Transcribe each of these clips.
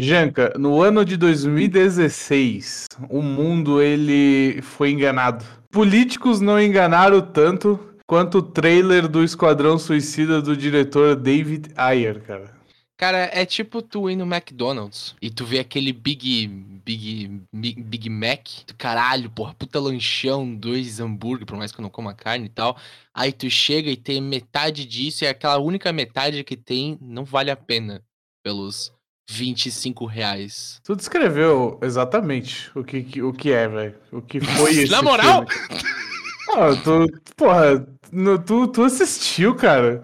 Janka, no ano de 2016, o mundo ele foi enganado. Políticos não enganaram tanto quanto o trailer do Esquadrão Suicida do diretor David Ayer, cara. Cara, é tipo tu ir no McDonald's e tu vê aquele Big Big Big, Big Mac, caralho, porra, puta lanchão, dois hambúrguer, por mais que eu não coma carne e tal. Aí tu chega e tem metade disso e aquela única metade que tem não vale a pena pelos 25 reais. Tu descreveu exatamente o que, o que é, velho. O que foi esse Na moral? Ah, tu, porra, no, tu, tu assistiu, cara.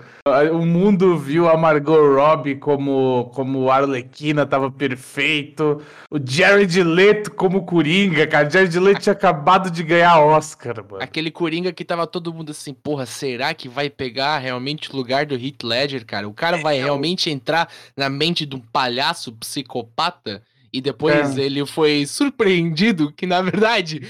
O mundo viu a Margot Robbie como, como Arlequina, tava perfeito. O Jared Leto como Coringa, cara. O Jared Leto tinha acabado de ganhar Oscar, mano. Aquele Coringa que tava todo mundo assim, porra, será que vai pegar realmente o lugar do Heath Ledger, cara? O cara vai é, realmente entrar na mente de um palhaço psicopata? E depois é. ele foi surpreendido que, na verdade,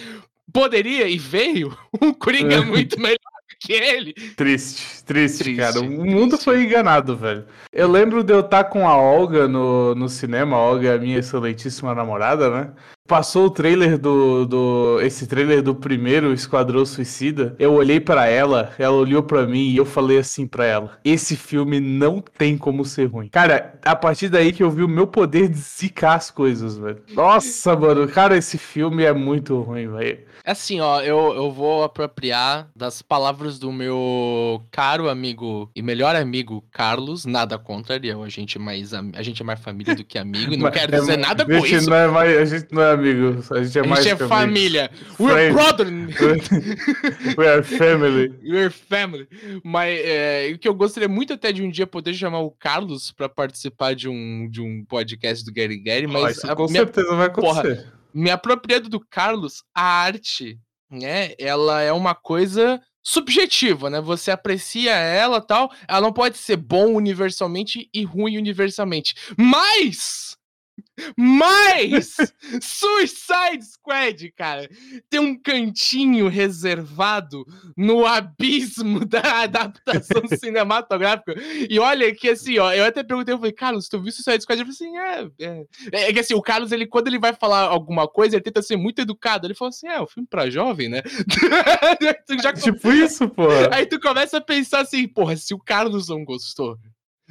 poderia e veio um Coringa muito melhor que ele. Triste, triste, triste cara. O mundo triste. foi enganado, velho. Eu lembro de eu estar com a Olga no, no cinema, a Olga é a minha excelentíssima namorada, né? Passou o trailer do, do. Esse trailer do primeiro Esquadrão Suicida. Eu olhei para ela, ela olhou para mim e eu falei assim para ela: Esse filme não tem como ser ruim. Cara, a partir daí que eu vi o meu poder de zicar as coisas, velho. Nossa, mano, cara, esse filme é muito ruim, velho. É assim, ó, eu, eu vou apropriar das palavras do meu caro amigo e melhor amigo Carlos, nada contra ele, a gente é mais, a gente é mais família do que amigo, e não quero dizer nada com isso. Não é mais, a gente não é amigo, a gente é a mais gente é família. We're brother! We are family. We're family. Mas é, o que eu gostaria muito até de um dia poder chamar o Carlos pra participar de um, de um podcast do Gary Gary, mas... isso com minha, certeza vai acontecer. Porra, me apropriando do Carlos, a arte, né, ela é uma coisa subjetiva, né? Você aprecia ela tal, ela não pode ser bom universalmente e ruim universalmente. Mas mas Suicide Squad, cara, tem um cantinho reservado no abismo da adaptação cinematográfica. E olha que assim, ó, eu até perguntei, eu falei, Carlos, tu viu Suicide Squad? Eu falei assim, é, é. É que assim, o Carlos, ele, quando ele vai falar alguma coisa, ele tenta ser muito educado. Ele falou assim, é, o filme pra jovem, né? Já... Tipo isso, pô. Aí tu começa a pensar assim, porra, se o Carlos não gostou,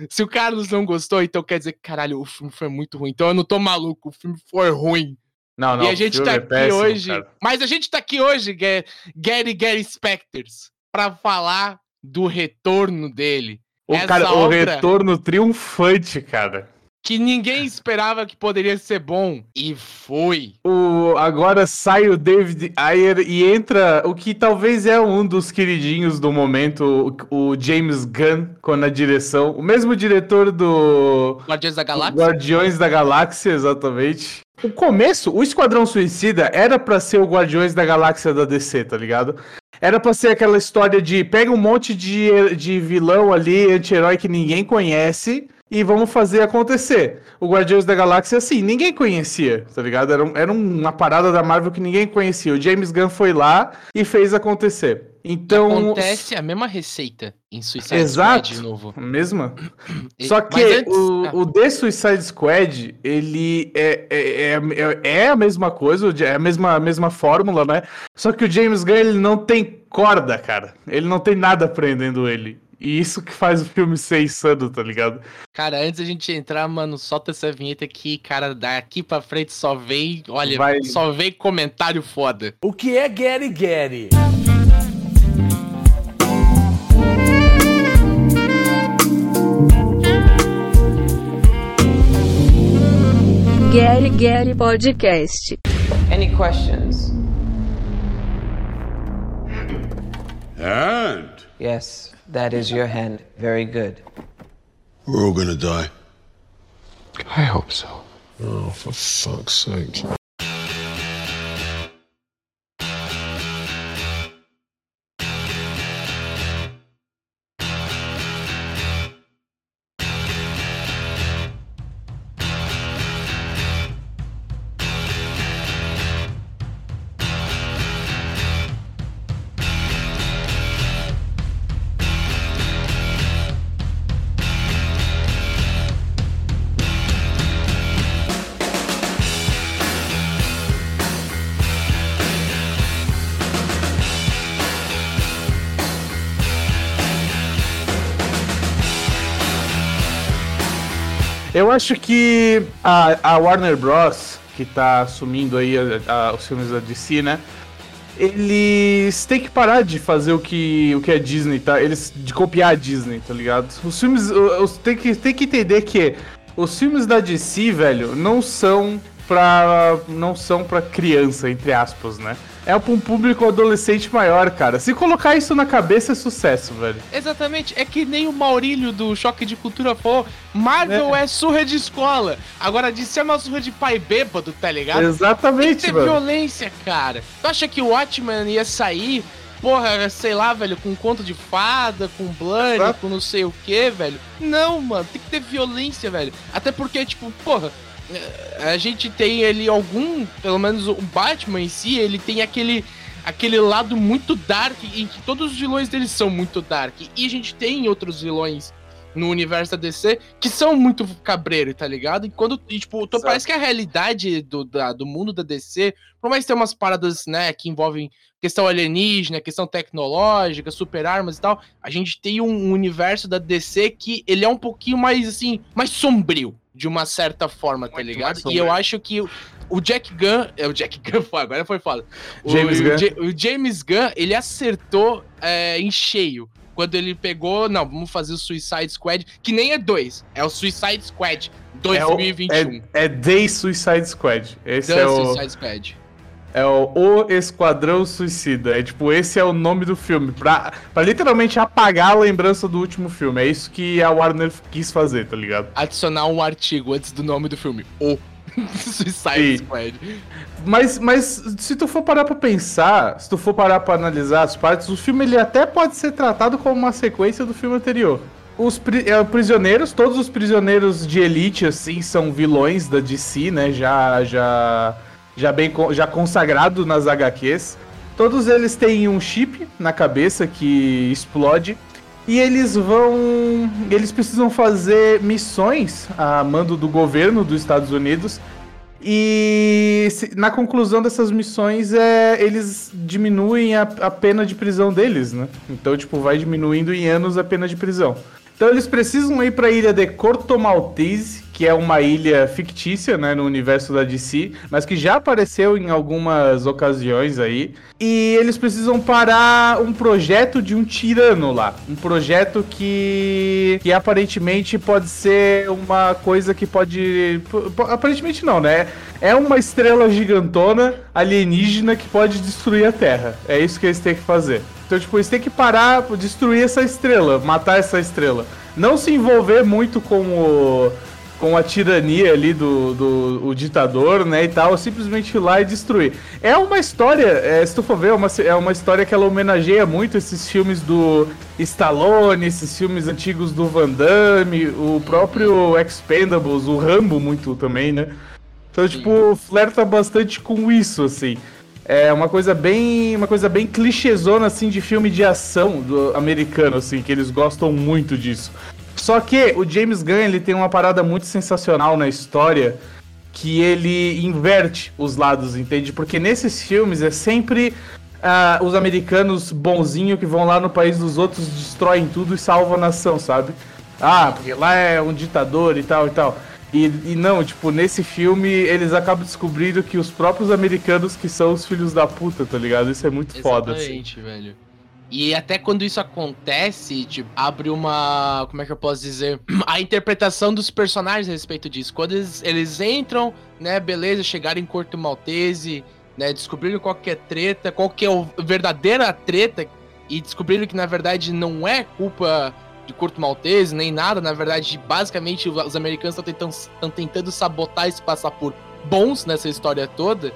se o Carlos não gostou, então quer dizer que, caralho, o filme foi muito ruim. Então eu não tô maluco, o filme foi ruim. Não, não, e a gente tá é aqui péssimo, hoje. Cara. Mas a gente tá aqui hoje, Gary Gary Specters, pra falar do retorno dele. O, cara, o retorno triunfante, cara que ninguém esperava que poderia ser bom e foi. O agora sai o David Ayer e entra o que talvez é um dos queridinhos do momento, o, James Gunn com a direção, o mesmo diretor do Guardiões da Galáxia. Guardiões da Galáxia, exatamente. O começo, o Esquadrão Suicida era para ser o Guardiões da Galáxia da DC, tá ligado? Era pra ser aquela história de pega um monte de, de vilão ali, anti-herói que ninguém conhece, e vamos fazer acontecer. O Guardiões da Galáxia, assim, ninguém conhecia, tá ligado? Era, era uma parada da Marvel que ninguém conhecia. O James Gunn foi lá e fez acontecer. Então. Acontece a mesma receita em Suicide Exato, Squad de novo. Mesma. Só que antes... o, ah. o The Suicide Squad, ele é, é, é, é, a mesma coisa, é a mesma, a mesma fórmula, né? Só que o James Gunn, ele não tem corda, cara. Ele não tem nada prendendo ele. E isso que faz o filme ser insano, tá ligado? Cara, antes da gente entrar, mano, solta essa vinheta aqui, cara, daqui pra frente só vem, olha, Vai... só vem comentário foda. O que é Gary Gary? Gary Gary Podcast. Any questions? And? Yes. That is your hand. Very good. We're all gonna die. I hope so. Oh, for fuck's sake. Acho que a, a Warner Bros., que tá assumindo aí a- a- os filmes da DC, né? Eles têm que parar de fazer o que, o que a Disney tá. Eles. de copiar a Disney, tá ligado? Os filmes. Os, tem, que, tem que entender que os filmes da DC, velho, não são pra. não são pra criança, entre aspas, né? É pra um público adolescente maior, cara. Se colocar isso na cabeça é sucesso, velho. Exatamente, é que nem o Maurílio do Choque de Cultura falou, Marvel é, surra de escola. Agora, de ser uma surra de pai bêbado, tá ligado? Tem que Exatamente, ter mano. violência, cara. Tu acha que o Watchman ia sair, porra, sei lá, velho, com conto de fada, com Exato. com não sei o que, velho? Não, mano, tem que ter violência, velho. Até porque, tipo, porra, a gente tem ali algum, pelo menos o Batman em si, ele tem aquele aquele lado muito dark em que todos os vilões dele são muito dark. E a gente tem outros vilões no universo da DC que são muito cabreiro, tá ligado? E quando, e, tipo, Exato. parece que a realidade do, da- do mundo da DC, por mais ter umas paradas, né, que envolvem questão alienígena, questão tecnológica, super armas e tal, a gente tem um, um universo da DC que ele é um pouquinho mais, assim, mais sombrio, de uma certa forma, tá Muito ligado? E eu acho que o- Jack Gunn, é o Jack Gunn, foi, agora foi foda. O- James o, Gunn. O James Gunn, ele acertou é, em cheio. Quando ele pegou, não, vamos fazer o Suicide Squad, que nem é dois, é o Suicide Squad É, o, 2021. é, é The Suicide Squad. Esse The é o, Suicide Squad. É o O Esquadrão Suicida. É tipo, esse é o nome do filme. Pra, pra literalmente apagar a lembrança do último filme. É isso que a Warner quis fazer, tá ligado? Adicionar um artigo antes do nome do filme. O Suicide Squad. Mas, mas se tu for parar pra pensar, se tu for parar pra analisar as partes, o filme ele até pode ser tratado como uma sequência do filme anterior. Os é, prisioneiros, todos os prisioneiros de elite, assim, são vilões da DC, né? Já, já, já bem já consagrado nas HQs. Todos eles têm um chip na cabeça que explode. E eles vão. Eles precisam fazer missões a mando do governo dos Estados Unidos e na conclusão dessas missões, é, eles diminuem a, a pena de prisão deles, né? Então, tipo, vai diminuindo em anos a pena de prisão. Então eles precisam ir para a ilha de Corto Maltese, que é uma ilha fictícia, né, no universo da DC, mas que já apareceu em algumas ocasiões aí. E eles precisam parar um projeto de um tirano lá, um projeto que que aparentemente pode ser uma coisa que pode aparentemente não, né? É uma estrela gigantona alienígena que pode destruir a Terra. É isso que eles têm que fazer. Então, tipo, eles têm que parar, destruir essa estrela, matar essa estrela. Não se envolver muito com o. com a tirania ali do, do o ditador, né, e tal, simplesmente ir lá e destruir. É uma história, é, se tu for ver, é uma, é uma história que ela homenageia muito esses filmes do Stallone, esses filmes antigos do Van Damme, o próprio Expendables, o Rambo muito também, né? Então, tipo, flerta bastante com isso, assim. É uma coisa bem. Uma coisa bem clichêzona, assim, de filme de ação do americano, assim, que eles gostam muito disso. Só que o James Gunn, ele tem uma parada muito sensacional na história que ele inverte os lados, entende? Porque nesses filmes é sempre ah, os americanos bonzinhos que vão lá no país dos outros, destroem tudo e salvam a nação, sabe? Ah, porque lá é um ditador e tal e tal. E, e não, tipo, nesse filme eles acabam descobrindo que os próprios americanos que são os filhos da puta, tá ligado? Isso é muito foda, assim. Exatamente, velho. E até quando isso acontece, tipo, abre uma. Como é que eu posso dizer? A interpretação dos personagens a respeito disso. Quando eles, eles entram, né, beleza, chegaram em Corto Maltese, né, descobriram qual que é treta, qual que é a verdadeira treta, e descobriram que na verdade não é culpa de Corto Maltese, nem nada, na verdade, basicamente os americanos estão tentando, tão tentando sabotar e se passar por bons nessa história toda.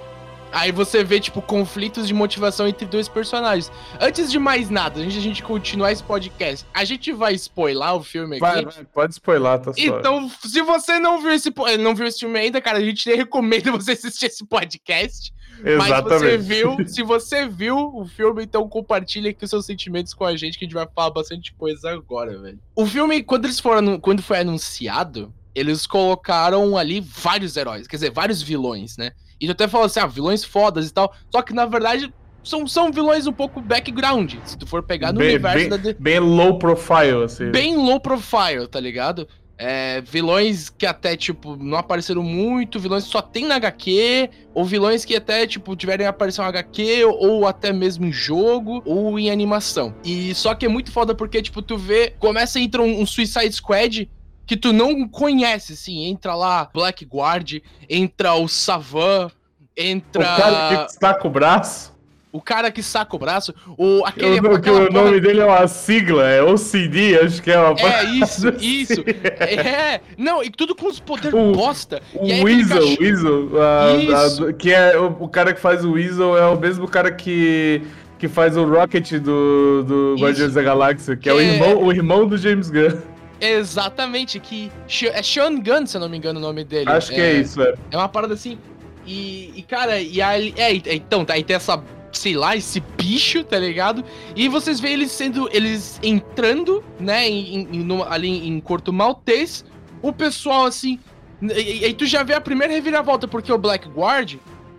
Aí você vê, tipo, conflitos de motivação entre dois personagens. Antes de mais nada, antes de a gente continuar esse podcast, a gente vai spoiler o filme aqui. Vai, pode spoiler, tá só. Então, se você não viu esse não viu esse filme ainda, cara, a gente recomenda você assistir esse podcast. Mas você Exatamente. viu, se você viu o filme, então compartilha aqui os seus sentimentos com a gente, que a gente vai falar bastante coisa agora, velho. O filme, quando eles foram, quando foi anunciado, eles colocaram ali vários heróis, quer dizer, vários vilões, né? E até falou assim, ah, vilões fodas e tal. Só que na verdade são, são vilões um pouco background, se tu for pegar no bem, universo bem, da bem low profile, assim. bem low profile, tá ligado? É, vilões que até, tipo, não apareceram muito, vilões que só tem na HQ, ou vilões que até, tipo, tiverem aparição em HQ, ou até mesmo em jogo, ou em animação. E só que é muito foda porque, tipo, tu vê, começa a entrar um, um Suicide Squad que tu não conhece, assim, entra lá Blackguard, entra o Savan, entra... O cara que saca o braço. O cara que saca o braço, o, aquele, Eu- que aquela o nome dele é uma sigla, é OCD, acho que é uma É isso, assim. isso. É, não, e tudo com os poderes O- bosta. O e Weasel, cachorro- Weasel, a- a- que é o, o cara que faz o Weasel é o mesmo cara que, que faz o Rocket do, do Isso. Guardiões da Galáxia, que é, o É. irmão, o irmão do James Gunn. Exatamente, que é Sean Gunn, se eu não me engano o nome dele. Acho que é isso, é. É uma parada assim. E, e, cara, e aí. É, então, tá aí tem essa. Sei lá, esse bicho, tá ligado? E vocês veem eles sendo. Eles entrando, né? Em, em- no- ali em Corto Maltês. O pessoal assim. E, e aí tu já vê a primeira reviravolta, porque o Blackguard,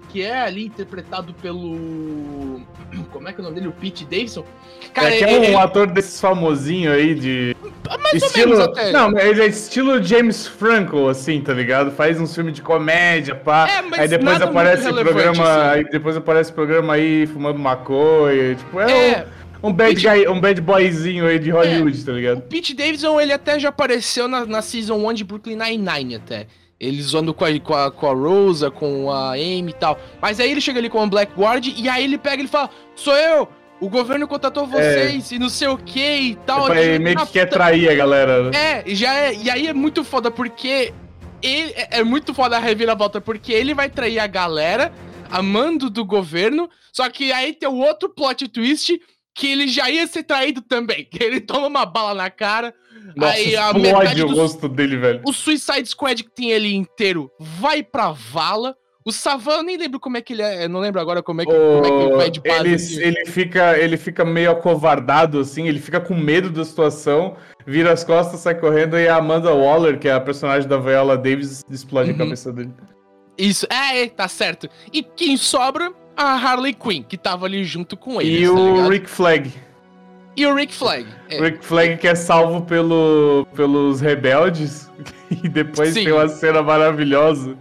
que é ali interpretado pelo. Como é que é o nome dele? O Pete Davidson. Cara, é que é ele- um ator desses famosinho aí de. mais estilo, ou menos até. Não, mas ele é estilo James Franco, assim, tá ligado? Faz uns filmes de comédia, pá. É, mas aí depois aparece o programa. assim. Aí depois aparece o programa aí fumando maconha. Tipo, é, É, um, um bad Pete- guy, um bad boyzinho aí de Hollywood, tá O ligado? Pete Davidson, ele até já apareceu na, na Season 1 de Brooklyn Nine-Nine até. Ele zoando com a, com, a, com a Rosa, com a Amy e tal. Mas aí ele chega ali com o Blackguard e aí ele pega e fala, sou eu! O governo contratou vocês e não sei o que e tal. Ele Ele- meio que Ah, quer tá- trair a galera, né? É, e já é, e aí é muito foda porque ele, é, é muito foda a reviravolta porque ele vai trair a galera a mando do governo, só que aí tem o outro plot twist que ele já ia ser traído também, que ele toma uma bala na cara, Nossa, aí a metade o dos- rosto dele, velho. o Suicide Squad que tem ali inteiro vai pra vala. O Savan, eu nem lembro como é que ele é. Não lembro agora como é que, como é que ele vai de base. ele, ele, fica, ele fica meio acovardado, assim, ele fica com medo da situação, vira as costas, sai correndo, e a Amanda Waller, que é a personagem da Viola Davis, explode Uhum. a cabeça dele. Isso, é, é, tá certo. E quem sobra? A Harley Quinn, que tava ali junto com ele. e o Rick Flag. E o Rick Flag. é. O Rick Flag que é salvo pelo, pelos rebeldes, e depois Sim. tem uma cena maravilhosa.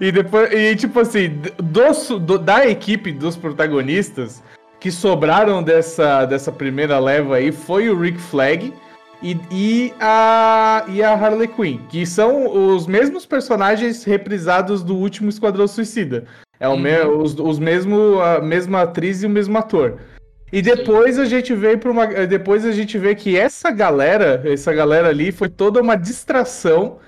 E depois, e tipo assim, dos, do- da equipe dos protagonistas que sobraram dessa, dessa primeira leva aí foi o Rick Flag e, e, a, e a Harley Quinn, que são os mesmos personagens reprisados do último Esquadrão Suicida. É o me, os, os mesmo, a mesma atriz e o mesmo ator. E depois a gente vê para uma, depois a gente vê que essa galera, essa galera ali foi toda uma distração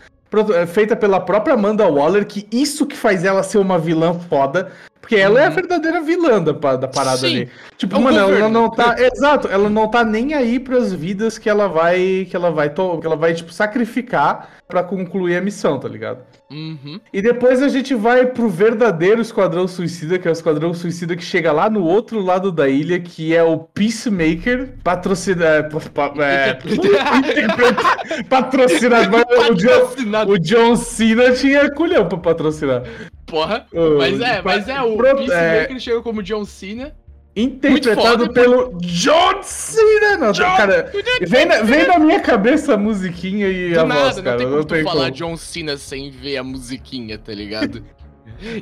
eh, feita pela própria Amanda Waller, que isso que faz ela ser uma vilã foda, porque ela é a verdadeira vilã da, da parada Sim. ali. Tipo, É mano, ela governo. não tá, exato, ela não tá nem aí pras vidas que ela vai, que ela vai, que ela vai tipo sacrificar pra concluir a missão, tá ligado? Uhum. E depois a gente vai pro verdadeiro Esquadrão Suicida, que é o Esquadrão Suicida que chega lá no outro lado da ilha, que é o Peacemaker, patrocinado. É, patrocinado. O John, o John Cena tinha culhão pra patrocinar. Porra. Mas é, mas é, o pro- Peacemaker chegou como John Cena. Interpretado pelo John Cena! Não, John- cara, vem na, vem na minha cabeça a musiquinha e Do a nada, voz, não cara. tem como não tu tem falar como. John Cena sem ver a musiquinha, tá ligado?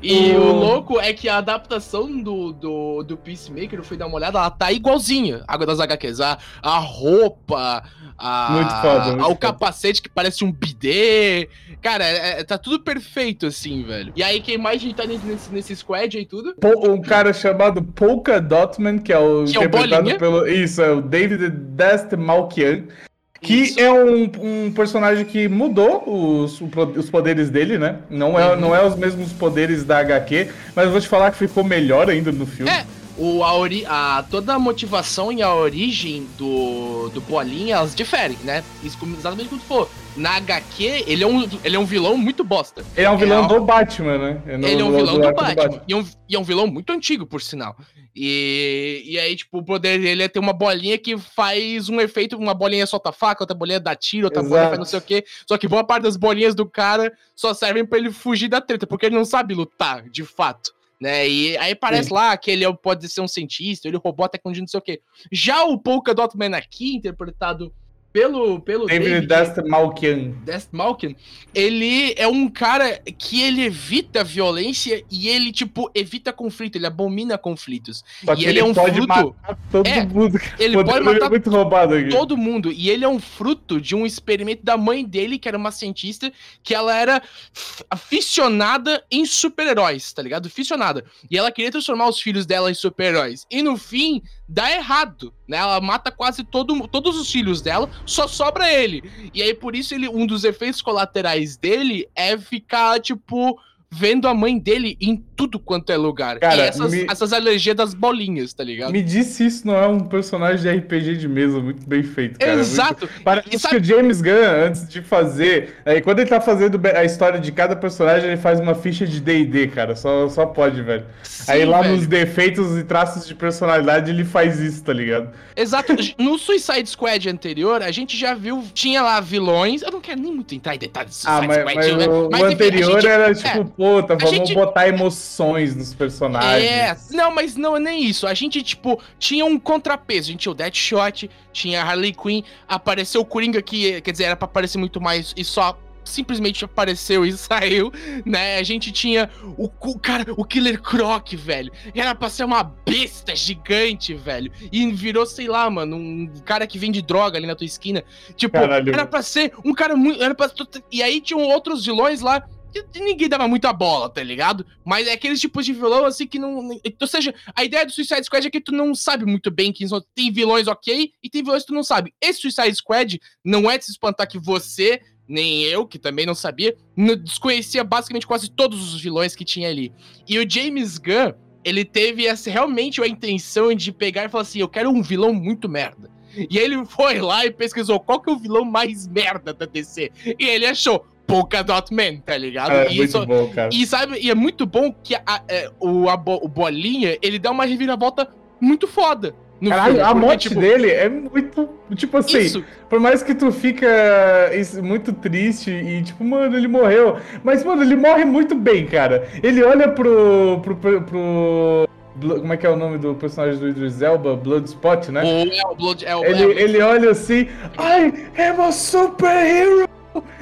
E O- o louco é que a adaptação do, do, do Peacemaker, eu fui dar uma olhada, ela tá igualzinha. Água das HQs. A, a roupa, a, Muito foda, muito o foda. capacete que parece um bidê. Cara, é- é- tá tudo perfeito, assim, velho. E aí, quem mais a gente tá nesse, nesse, squad aí tudo? Um cara chamado Polka Dotman, que é o Que é o interpretado pelo. Isso, é o David Dest Malkian. Que Isso. é um, um personagem que mudou os, os poderes dele, né? Não é, Uhum. não é os mesmos poderes da HQ, mas eu vou te falar que ficou melhor ainda no filme. É, o, a, ori a toda a motivação e a origem do, do Bolinha, elas diferem, né? Isso exatamente como tu falou. Na HQ, ele é um, ele é um vilão muito bosta. Ele é um vilão É, do Batman, né? no- ele é um vilão do arco Batman. E, é um, e é um vilão muito antigo, por sinal. E, e aí, tipo, o poder dele é ter uma bolinha que faz um efeito. Uma bolinha solta faca, outra bolinha dá tiro, outra bolinha Exato. faz não sei o quê. Só que boa parte das bolinhas do cara só servem pra ele fugir da treta, porque ele não sabe lutar, de fato. Né? E aí parece lá que ele é- pode ser um cientista, ele roubou a tecnologia, não sei o quê. Já o Polka Dot Man aqui, interpretado pelo, pelo David Malkian. Dest Malkin, ele é um cara que ele evita violência e ele, tipo, evita conflito, ele abomina conflitos. Só e que ele, é um pode fruto. matar todo É, mundo. Ele pode matar é muito roubado aqui. todo mundo. E ele é um fruto de um experimento da mãe dele, que era uma cientista, que ela era aficionada em super-heróis, tá ligado? Aficionada. E ela queria transformar os filhos dela em super-heróis. E no fim, dá errado, né? Ela mata quase todo, todos os filhos dela, só sobra ele. E aí, por isso, ele, um dos efeitos colaterais dele é ficar, tipo. Vendo a mãe dele em tudo quanto é lugar. Cara, e essas, me- essas alergias das bolinhas, tá ligado? Me disse isso não é um personagem de RPG de mesa muito bem feito, cara. Exato. Muito... Parece sabe- que o James Gunn, antes de fazer. Aí, quando ele tá fazendo a história de cada personagem, ele faz uma ficha de DD, cara. Só, só pode, velho. aí Sim, lá velho. nos defeitos e traços de personalidade, ele faz isso, tá ligado? Exato. No Suicide Squad anterior, a gente já viu, tinha lá vilões. Eu não quero nem muito entrar em detalhes do Ah, Suicide mas, Squad, mas né? o, Mas, o enfim, a anterior gente- era tipo, é, puta, vamos gente- botar emoções nos personagens. É, não, mas não é nem isso. A gente, tipo, tinha um contrapeso. A gente tinha o Deadshot, tinha a Harley Quinn, apareceu o Coringa que, quer dizer, era pra aparecer muito mais e só simplesmente apareceu e saiu, né? A gente tinha o, cu- cara, o Killer Croc, velho. Era pra ser uma besta gigante, velho. E virou, sei lá, mano, um cara que vende droga ali na tua esquina. Tipo, Caralho. era pra ser um cara muito. Era pra... E aí tinham outros vilões lá ninguém dava muita bola, tá ligado? Mas é aqueles tipos de vilão assim que não. Ou seja, a ideia do Suicide Squad é que tu não sabe muito bem quem são. Tem vilões ok e tem vilões que tu não sabe. Esse Suicide Squad não é de se espantar que você, nem eu, que também não sabia, desconhecia basicamente quase todos os vilões que tinha ali. E o James Gunn, ele teve essa, realmente a intenção de pegar e falar assim: eu quero um vilão muito merda. E ele foi lá e pesquisou qual que é o vilão mais merda da DC. E ele achou Polka Dot Man, tá ligado? É e muito isso- bom, cara. e sabe, e é muito bom que a- é, o, a o Bolinha, ele dá uma reviravolta muito foda. No Caralho, filme, a porque, morte tipo, dele é muito. Tipo assim, Isso, por mais que tu fica muito triste e tipo, mano, ele morreu. Mas, mano, ele morre muito bem, cara. Ele olha pro. pro. pro. pro- como é que é o nome do personagem do Idris Elba? Bloodspot, né? o, é, o Blood, é, o, Ele, é, o- ele olha assim, I am a superhero!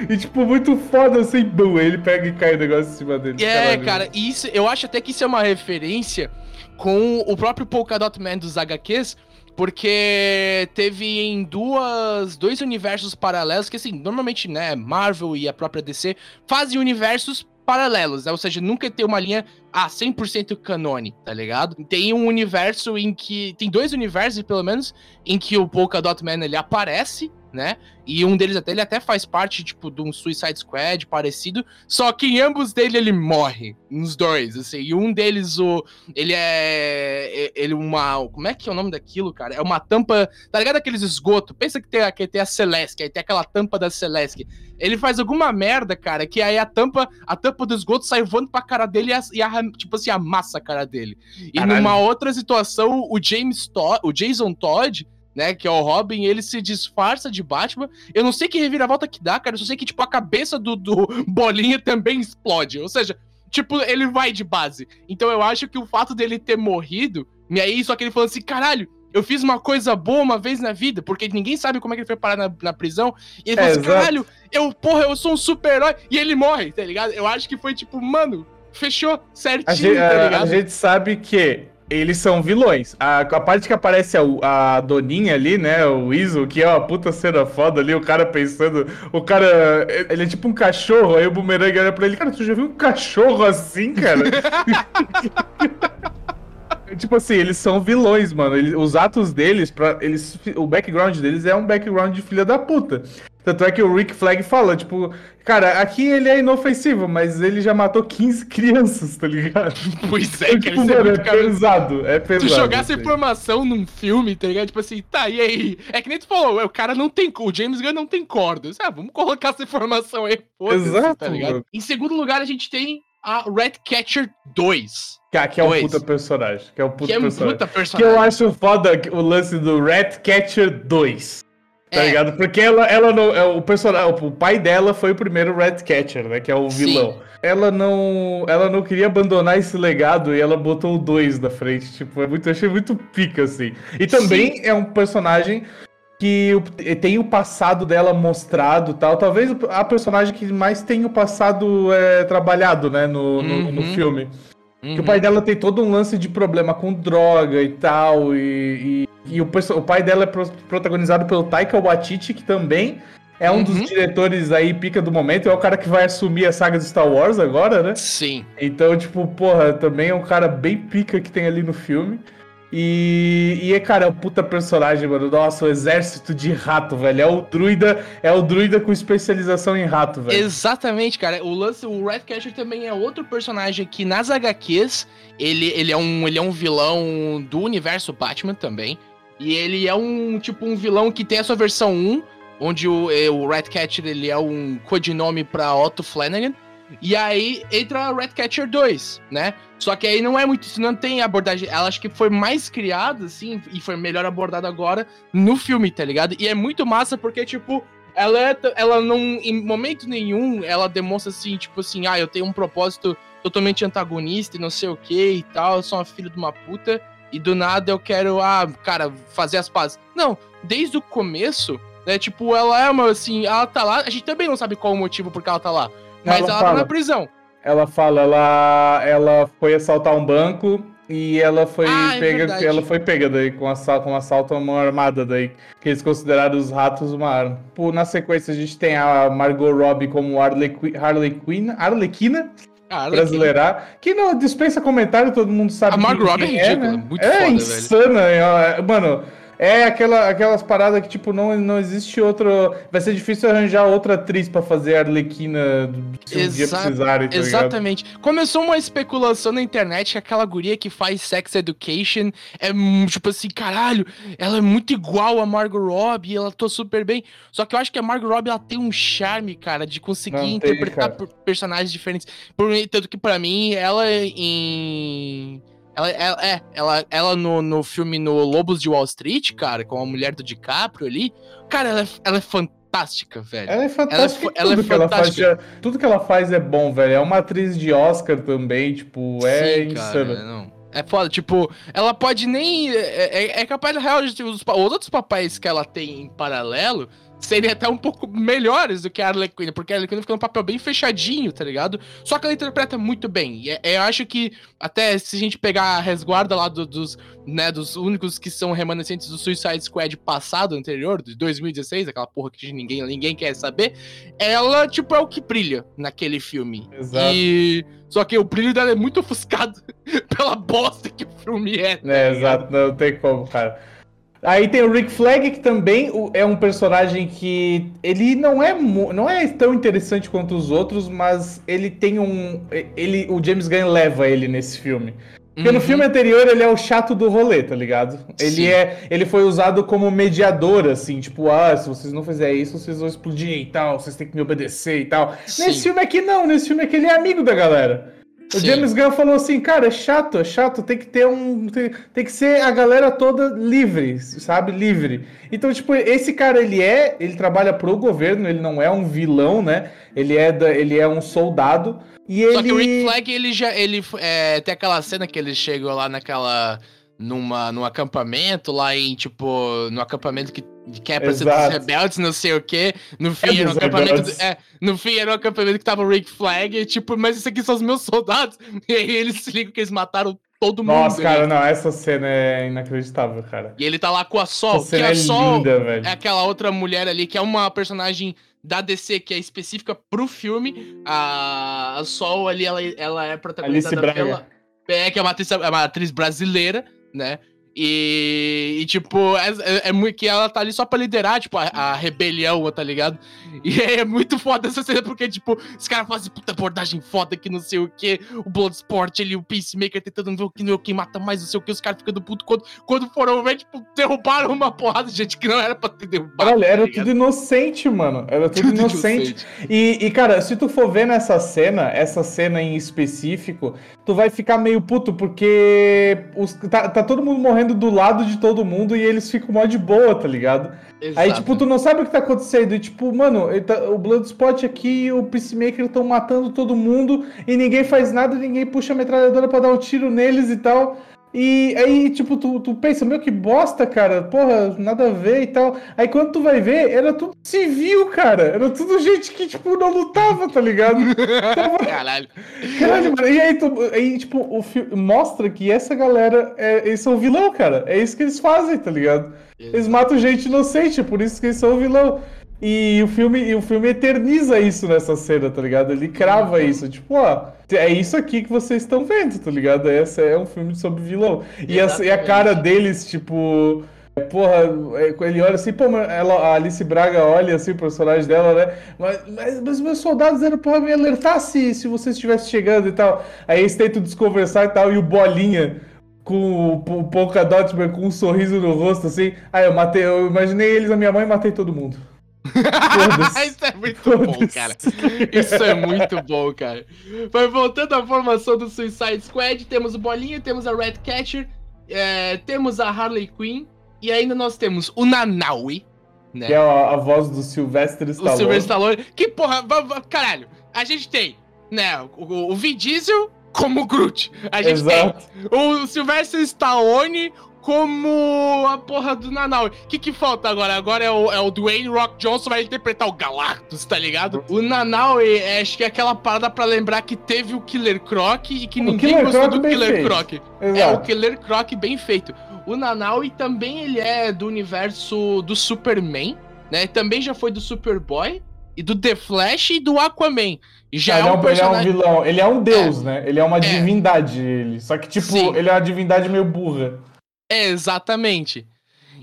E tipo, muito foda assim, boom, aí ele pega e cai o negócio em cima dele. É, cara, e isso, eu acho até que isso é uma referência com o próprio Polka Dot Man dos HQs, porque teve em duas, dois universos paralelos, que assim, normalmente, né, Marvel e a própria DC fazem universos paralelos, né? Ou seja, nunca tem uma linha ah, 100% canone, tá ligado? Tem um universo em que tem dois universos pelo menos em que o Polka Dot Man ele aparece, né? E um deles até ele até faz parte tipo de um Suicide Squad parecido, só que em ambos dele ele morre, nos dois, assim. E um deles o ele é ele uma, como é que é o nome daquilo, cara? É uma tampa, tá ligado aqueles esgoto? Pensa que tem, a- que tem a Celeste, aí tem aquela tampa da Celeste. Ele faz alguma merda, cara, que aí a tampa, a tampa do esgoto sai voando pra cara dele e, arran- tipo assim, amassa a cara dele. E Caralho. numa outra situação, o James Todd, o Jason Todd, né, que é o Robin, ele se disfarça de Batman. Eu não sei que reviravolta que dá, cara, eu só sei que, tipo, a cabeça do, do Bolinha também explode. Ou seja, tipo, ele vai de base. Então eu acho que o fato dele ter morrido, e aí só que ele falou assim, caralho, eu fiz uma coisa boa uma vez na vida, porque ninguém sabe como é que ele foi parar na, na prisão. E ele É, falou assim, exato. caralho, eu, porra, eu sou um super-herói. E ele morre, tá ligado? Eu acho que foi tipo, mano, fechou certinho, A gente, tá a- ligado? a gente sabe que eles são vilões. A, a parte que aparece a, a Doninha ali, né? O Weasel, que é uma puta cena foda ali, o cara pensando. O cara. Ele é tipo um cachorro, aí o bumerangue olha pra ele, cara, tu já viu um cachorro assim, cara? Tipo assim, eles são vilões, mano. Eles- os atos deles, pra, eles, o background deles é um background de filha da puta. Tanto é que o Rick Flag fala, tipo, cara, aqui ele é inofensivo, mas ele já matou 15 crianças, tá ligado? Pois é, Então, cara, tipo, isso é mano, é cabeça. pesado, é Tu pesado. jogar essa assim. informação num filme, tá ligado? Tipo assim, tá, e aí? É que nem tu falou, o cara não tem. O James Gunn não tem cordas. Ah, vamos colocar essa informação aí, foda-se, Exato, tá ligado? mano. Em segundo lugar, a gente tem a Red Catcher 2. Que, que é um puta personagem. Que é um puta que é um personagem. puta Que personagem. eu acho foda que- o lance do Rat Catcher 2. Tá É. ligado? Porque ela, ela não. é, O personagem. O pai dela foi o primeiro Rat Catcher, né? Que é o Sim. vilão. Ela não. Ela não queria abandonar esse legado e ela botou o 2 na frente. Tipo, é muito, eu achei muito pica, assim. E também é um personagem que tem o passado dela mostrado e tal. Talvez a personagem que mais tem o passado é, trabalhado, né, no, no, no Uhum. filme. Uhum. Que o pai dela tem todo um lance de problema com droga e tal. E, e, e o, o pai dela é pro- protagonizado pelo Taika Waititi, que também é um dos Uhum. diretores aí pica do momento. É o cara que vai assumir a saga de Star Wars agora, né? Sim. Então, tipo, porra, também é um cara bem pica que tem ali no filme. E, e é, cara, é um puta personagem, mano. Nossa, o exército de rato, velho. É o druida, é o druida com especialização em rato, velho. Exatamente, cara. O lance, o Ratcatcher também é outro personagem que nas HQs, ele, ele, é um, ele é um vilão do universo Batman também. E ele é um, tipo, um vilão que tem a sua versão 1, onde o, eh, o Ratcatcher, ele é um codinome pra Otto Flanagan. E aí entra Ratcatcher 2, né? Só que aí não é muito, isso não tem abordagem, ela acho que foi mais criada, assim, e foi melhor abordada agora no filme, tá ligado? E é muito massa porque, tipo, ela, é, ela não, em momento nenhum, ela demonstra assim, tipo assim, ah, eu tenho um propósito totalmente antagonista e não sei o que e tal, eu sou uma filha de uma puta, e do nada eu quero, ah, cara, fazer as pazes. Não, desde o começo, né, tipo, ela é uma, assim, ela tá lá, a gente também não sabe qual o motivo por que ela tá lá, mas Ela ela, tá fala. na prisão. Ela fala, ela, ela foi assaltar um banco e ela foi Ah, é pega, verdade. ela foi pega daí com assalto, com assalto a uma armada daí, que eles consideraram os ratos uma arma. Na sequência a gente tem a Margot Robbie como Harley, Harley Quinn, Arlequina, Cara, brasileira, que não dispensa comentário, todo mundo sabe A Margot Robbie é quem ridícula, né? muito é foda, velho. insana, é, mano. É aquela, aquelas paradas que, tipo, não, não existe outro. Vai ser difícil arranjar outra atriz pra fazer a Arlequina se um dia Exa- precisarem, tá ligado? Exatamente. Começou uma especulação na internet que aquela guria que faz Sex Education é hum, tipo assim, caralho, ela é muito igual a Margot Robbie, ela tô super bem. Só que eu acho que a Margot Robbie ela tem um charme, cara, de conseguir Não tem, interpretar per- personagens diferentes. Por, tanto que pra mim, ela em ela, ela- é, ela, ela no, no filme no Lobos de Wall Street, cara, com a mulher do DiCaprio ali, cara, ela é, ela é fantástica, velho. Ela é fantástica. Ela é em fo- tudo ela é que ela faz, fantástica. tudo que ela faz é bom, velho. É uma atriz de Oscar também, tipo, é Sim, cara, insano. não. É foda, tipo, ela pode nem. É, é- é capaz, na real, de- os, os outros papéis que ela tem em paralelo seriam até um pouco melhores do que a Arlequina, porque a Arlequina fica num papel bem fechadinho, tá ligado? Só que ela interpreta muito bem. E é- eu acho que, até se a gente pegar a resguarda lá do- dos, né, dos únicos que são remanescentes do Suicide Squad passado, anterior, de 2016, aquela porra que ninguém, ninguém quer saber, ela, tipo, é o que brilha naquele filme. Exato. E. Só que o brilho dela é muito ofuscado pela bosta que o filme é. tá É, exato, não tem como, cara. Aí tem o Rick Flag, que também é um personagem que ele não é, não é tão interessante quanto os outros, mas ele tem um. Ele, o James Gunn leva ele nesse filme. Porque no Uhum. filme anterior ele é o chato do rolê, tá ligado? Ele, Sim. é, ele foi usado como mediador, assim, tipo, ah, se vocês não fizerem isso, vocês vão explodir e tal, vocês têm que me obedecer e tal. Sim. Nesse filme aqui não, nesse filme aqui ele é amigo da galera. O Sim. James Gunn falou assim, cara, é chato, é chato, tem que ter um. Tem, tem que ser a galera toda livre, sabe? Livre. Então, tipo, esse cara, ele é. Ele trabalha pro governo, ele não é um vilão, né? Ele é, da, ele é um soldado. E ele. Só que o Rick Flag, ele já. Ele, é, tem aquela cena que ele chegou lá naquela. Numa, num acampamento, lá em, tipo, no acampamento que, que é pra ser dos rebeldes, não sei o quê. No fim, É era um acampamento. É, no fim, era um acampamento que tava o Rick Flag, e, tipo, mas esses aqui são os meus soldados. E aí eles se ligam que eles mataram todo mundo. Nossa, né? cara, não, essa cena é inacreditável, cara. E ele tá lá com a Sol, Essa que a é Sol linda, velho. é aquela outra mulher ali, que é uma personagem da DC que é específica pro filme. A, a Sol ali, ela, ela é protagonizada Alice Braga. pela. É, que é uma atriz, é uma atriz brasileira, né? E, e, tipo, é, é- é que ela tá ali só pra liderar, tipo, a, a rebelião, tá ligado? E é muito foda essa cena, porque, tipo, os caras fazem puta abordagem foda que não sei o que, o Bloodsport ali, o Peacemaker tentando ver o que, quem mata mais, não sei o que, os caras ficando puto quando, quando foram ver, tipo, derrubaram uma porrada de gente que não era pra ter derrubado. Caralho, era tá tudo inocente, mano. Era tudo, Tudo inocente. inocente. E, e, cara, se tu for ver nessa cena, essa cena em específico, tu vai ficar meio puto, porque os- tá, tá todo mundo morrendo do lado de todo mundo e eles ficam mó de boa, tá ligado? Aí, Exato. tipo, tu não sabe o que tá acontecendo. E, tipo, mano, tá- o Bloodspot aqui e o Peacemaker estão matando todo mundo e ninguém faz nada, ninguém puxa a metralhadora pra dar um tiro neles e tal. E aí, tipo, tu, tu pensa, meu, que bosta, cara. Porra, nada a ver e tal. Aí quando tu vai ver, era tudo civil, cara. Era tudo gente que, tipo, não lutava, tá ligado? Caralho. Caralho, mano. E aí, tu, aí tipo, o filme mostra que essa galera, é, eles são vilão, cara. É isso que eles fazem, tá ligado? Eles matam gente inocente, é por isso que eles são vilão. E o filme, e o filme eterniza isso nessa cena, tá ligado? Ele crava isso, tipo, ó, é isso aqui que vocês estão vendo, tá ligado? Essa é um filme sobre vilão. E a, e a cara deles, tipo, é, porra, é, ele olha assim, pô, ela, a Alice Braga olha assim o personagem dela, né? Mas, mas, mas meus soldados eram pra me alertar se, se você estivesse chegando e tal. Aí eles tentam desconversar e tal, e o Bolinha com o, o Polka Dot com um sorriso no rosto, assim. Aí eu matei, eu imaginei eles, a minha mãe, e matei todo mundo. Isso é muito bom, cara. Isso é muito bom, cara. Mas voltando à formação do Suicide Squad, temos o Bolinha, temos a Red Catcher, é, temos a Harley Quinn e ainda nós temos o Nanaui, né? Que é a, a voz do Sylvester Stallone. O Sylvester Stallone. Que porra, caralho, a gente tem, né, o, o Vin Diesel como Groot. A gente Exato. tem o Sylvester Stallone como a porra do Nanau. O que que falta agora? Agora é o, é o Dwayne Rock Johnson vai interpretar o Galactus, tá ligado? O Nanau, é, acho que é aquela parada pra lembrar que teve o Killer Croc e que ninguém Killer gostou Croc do Killer feito. Croc. É Exato. o Killer Croc bem feito. O Nanaui também ele é do universo do Superman, né? Também já foi do Superboy e do The Flash e do Aquaman. E já ele, é é um um, ele é um personagem. vilão, ele é um deus, né? Ele é uma É. divindade, ele. Só que, tipo, Sim. ele é uma divindade meio burra. É, exatamente.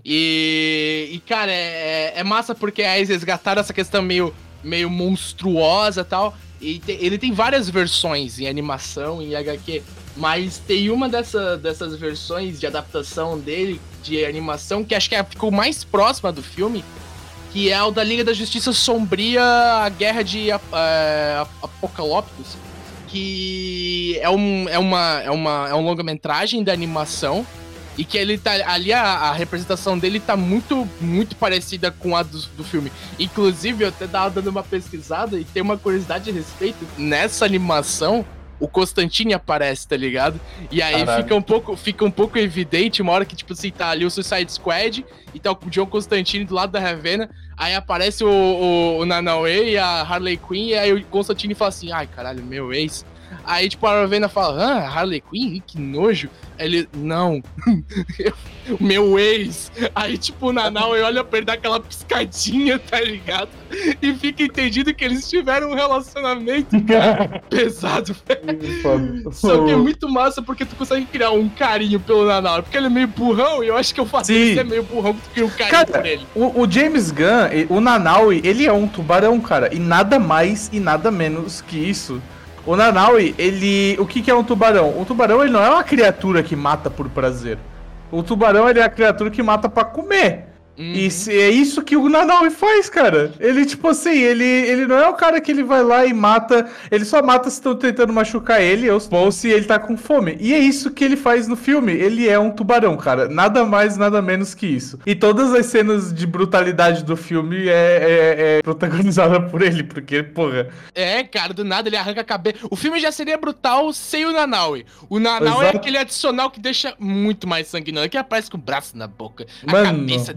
E, e cara, é, é massa porque aí eles resgataram essa questão meio, meio monstruosa tal. E te- ele tem várias versões em animação, em HQ. Mas tem uma dessa, dessas versões de adaptação dele, de animação, que acho que é, ficou mais próxima do filme, que é o da Liga da Justiça Sombria, a Guerra de Ap- é, Apocaliptos, que é, um, é, uma, é, uma, é um longa-metragem da animação, e que ele tá. Ali a, a representação dele tá muito, muito parecida com a do, do filme. Inclusive, eu até tava dando uma pesquisada e tem uma curiosidade a respeito. Nessa animação, o Constantine aparece, tá ligado? E aí Caralho. fica um, pouco, fica um pouco evidente, uma hora que, tipo assim, tá ali o Suicide Squad e tá o John Constantine do lado da Ravenna. Aí aparece o, o, o Nanaue e a Harley Quinn, e aí o Constantine fala assim: ai, caralho, meu ex. Aí, tipo, a Ravenna fala, ah, Harley Quinn? Que nojo. Aí ele, não, o meu ex. Aí, tipo, o Nanau olha pra ele dar aquela piscadinha, tá ligado? E fica entendido que eles tiveram um relacionamento pesado, Foda. Só que é muito massa porque tu consegue criar um carinho pelo Nanau. Porque ele é meio burrão e eu acho que eu faço ele ser meio burrão que tu cria um carinho Cara, por ele. O, o James Gunn, o Nanaui, ele é um tubarão, cara. E nada mais e nada menos que isso. O Nanaui, ele. O que, que é um tubarão? O tubarão ele não é uma criatura que mata por prazer. O tubarão ele é a criatura que mata pra comer. Uhum. E é isso que o Nanaui faz, cara. Ele, tipo assim, ele, ele não é o cara que ele vai lá e mata. Ele só mata se estão tentando machucar ele ou, ou se ele tá com fome. E é isso que ele faz no filme. Ele é um tubarão, cara. Nada mais, nada menos que isso. E todas as cenas de brutalidade do filme é, é, é protagonizada por ele, porque, porra. É, cara, do nada ele arranca a cabeça. O filme já seria brutal sem o Nanaui. O Nanaui é aquele adicional que deixa muito mais sanguinolento, que aparece com o braço na boca, a Mano. cabeça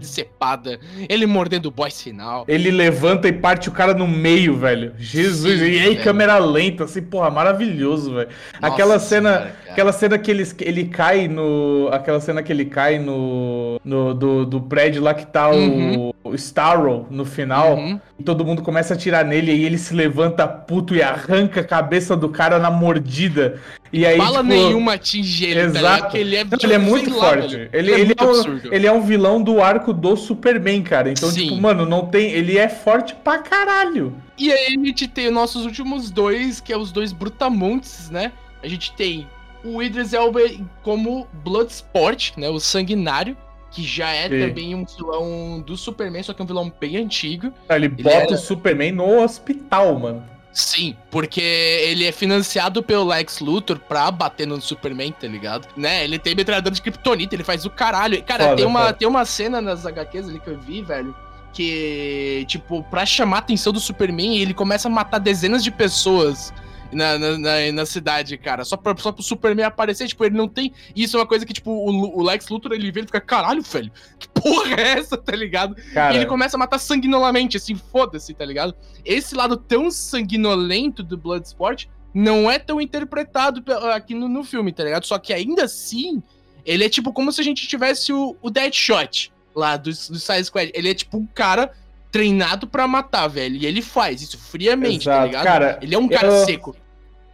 ele mordendo o boss final. Ele levanta e parte o cara no meio, velho. Jesus. Sim, e aí, velho. câmera lenta, assim, porra, maravilhoso, velho. Aquela cena, cara. Aquela cena que ele, ele cai no, aquela cena que ele cai no, no do, do prédio lá que tá Uhum. o, o Starro no final. Uhum. E todo mundo começa a atirar nele e ele se levanta puto e arranca a cabeça do cara na mordida. E aí, Bala tipo, nenhuma atinge ele, tá? Exato. Porque ele é, Não, ele é sei muito forte. velho. Ele, ele, muito é um, ele é um vilão do arco do Superman, cara. Então, Sim. tipo, mano, não tem. Ele é forte pra caralho. E aí a gente tem os nossos últimos dois, que é os dois brutamontes, né? A gente tem o Idris Elba como Bloodsport, né? O sanguinário, que já é Sim. também um vilão do Superman, só que é um vilão bem antigo. Ele bota era- o Superman no hospital, mano. Sim, porque ele é financiado pelo Lex Luthor pra bater no Superman, tá ligado? Né? Ele tem metralhadora de kryptonita, ele faz o caralho. Cara, Foda, tem, uma, foda. tem uma cena nas HQs ali que eu vi, velho, que, tipo, pra chamar a atenção do Superman, ele começa a matar dezenas de pessoas. Na, na, na, na cidade, cara. Só, pra, só pro Superman aparecer, tipo, ele não tem. Isso é uma coisa que, tipo, o, o Lex Luthor ele vê e fica, caralho, velho, que porra é essa, tá ligado? Cara, E ele começa a matar sanguinolamente, assim, foda-se, tá ligado? Esse lado tão sanguinolento do Bloodsport não é tão interpretado aqui no, no filme, tá ligado? Só que ainda assim, ele é tipo como se a gente tivesse o, o Deadshot lá do, do Suicide Squad. Ele é tipo um cara treinado pra matar, velho. E ele faz isso friamente, tá Exato. ligado? Cara, ele é um cara eu- seco.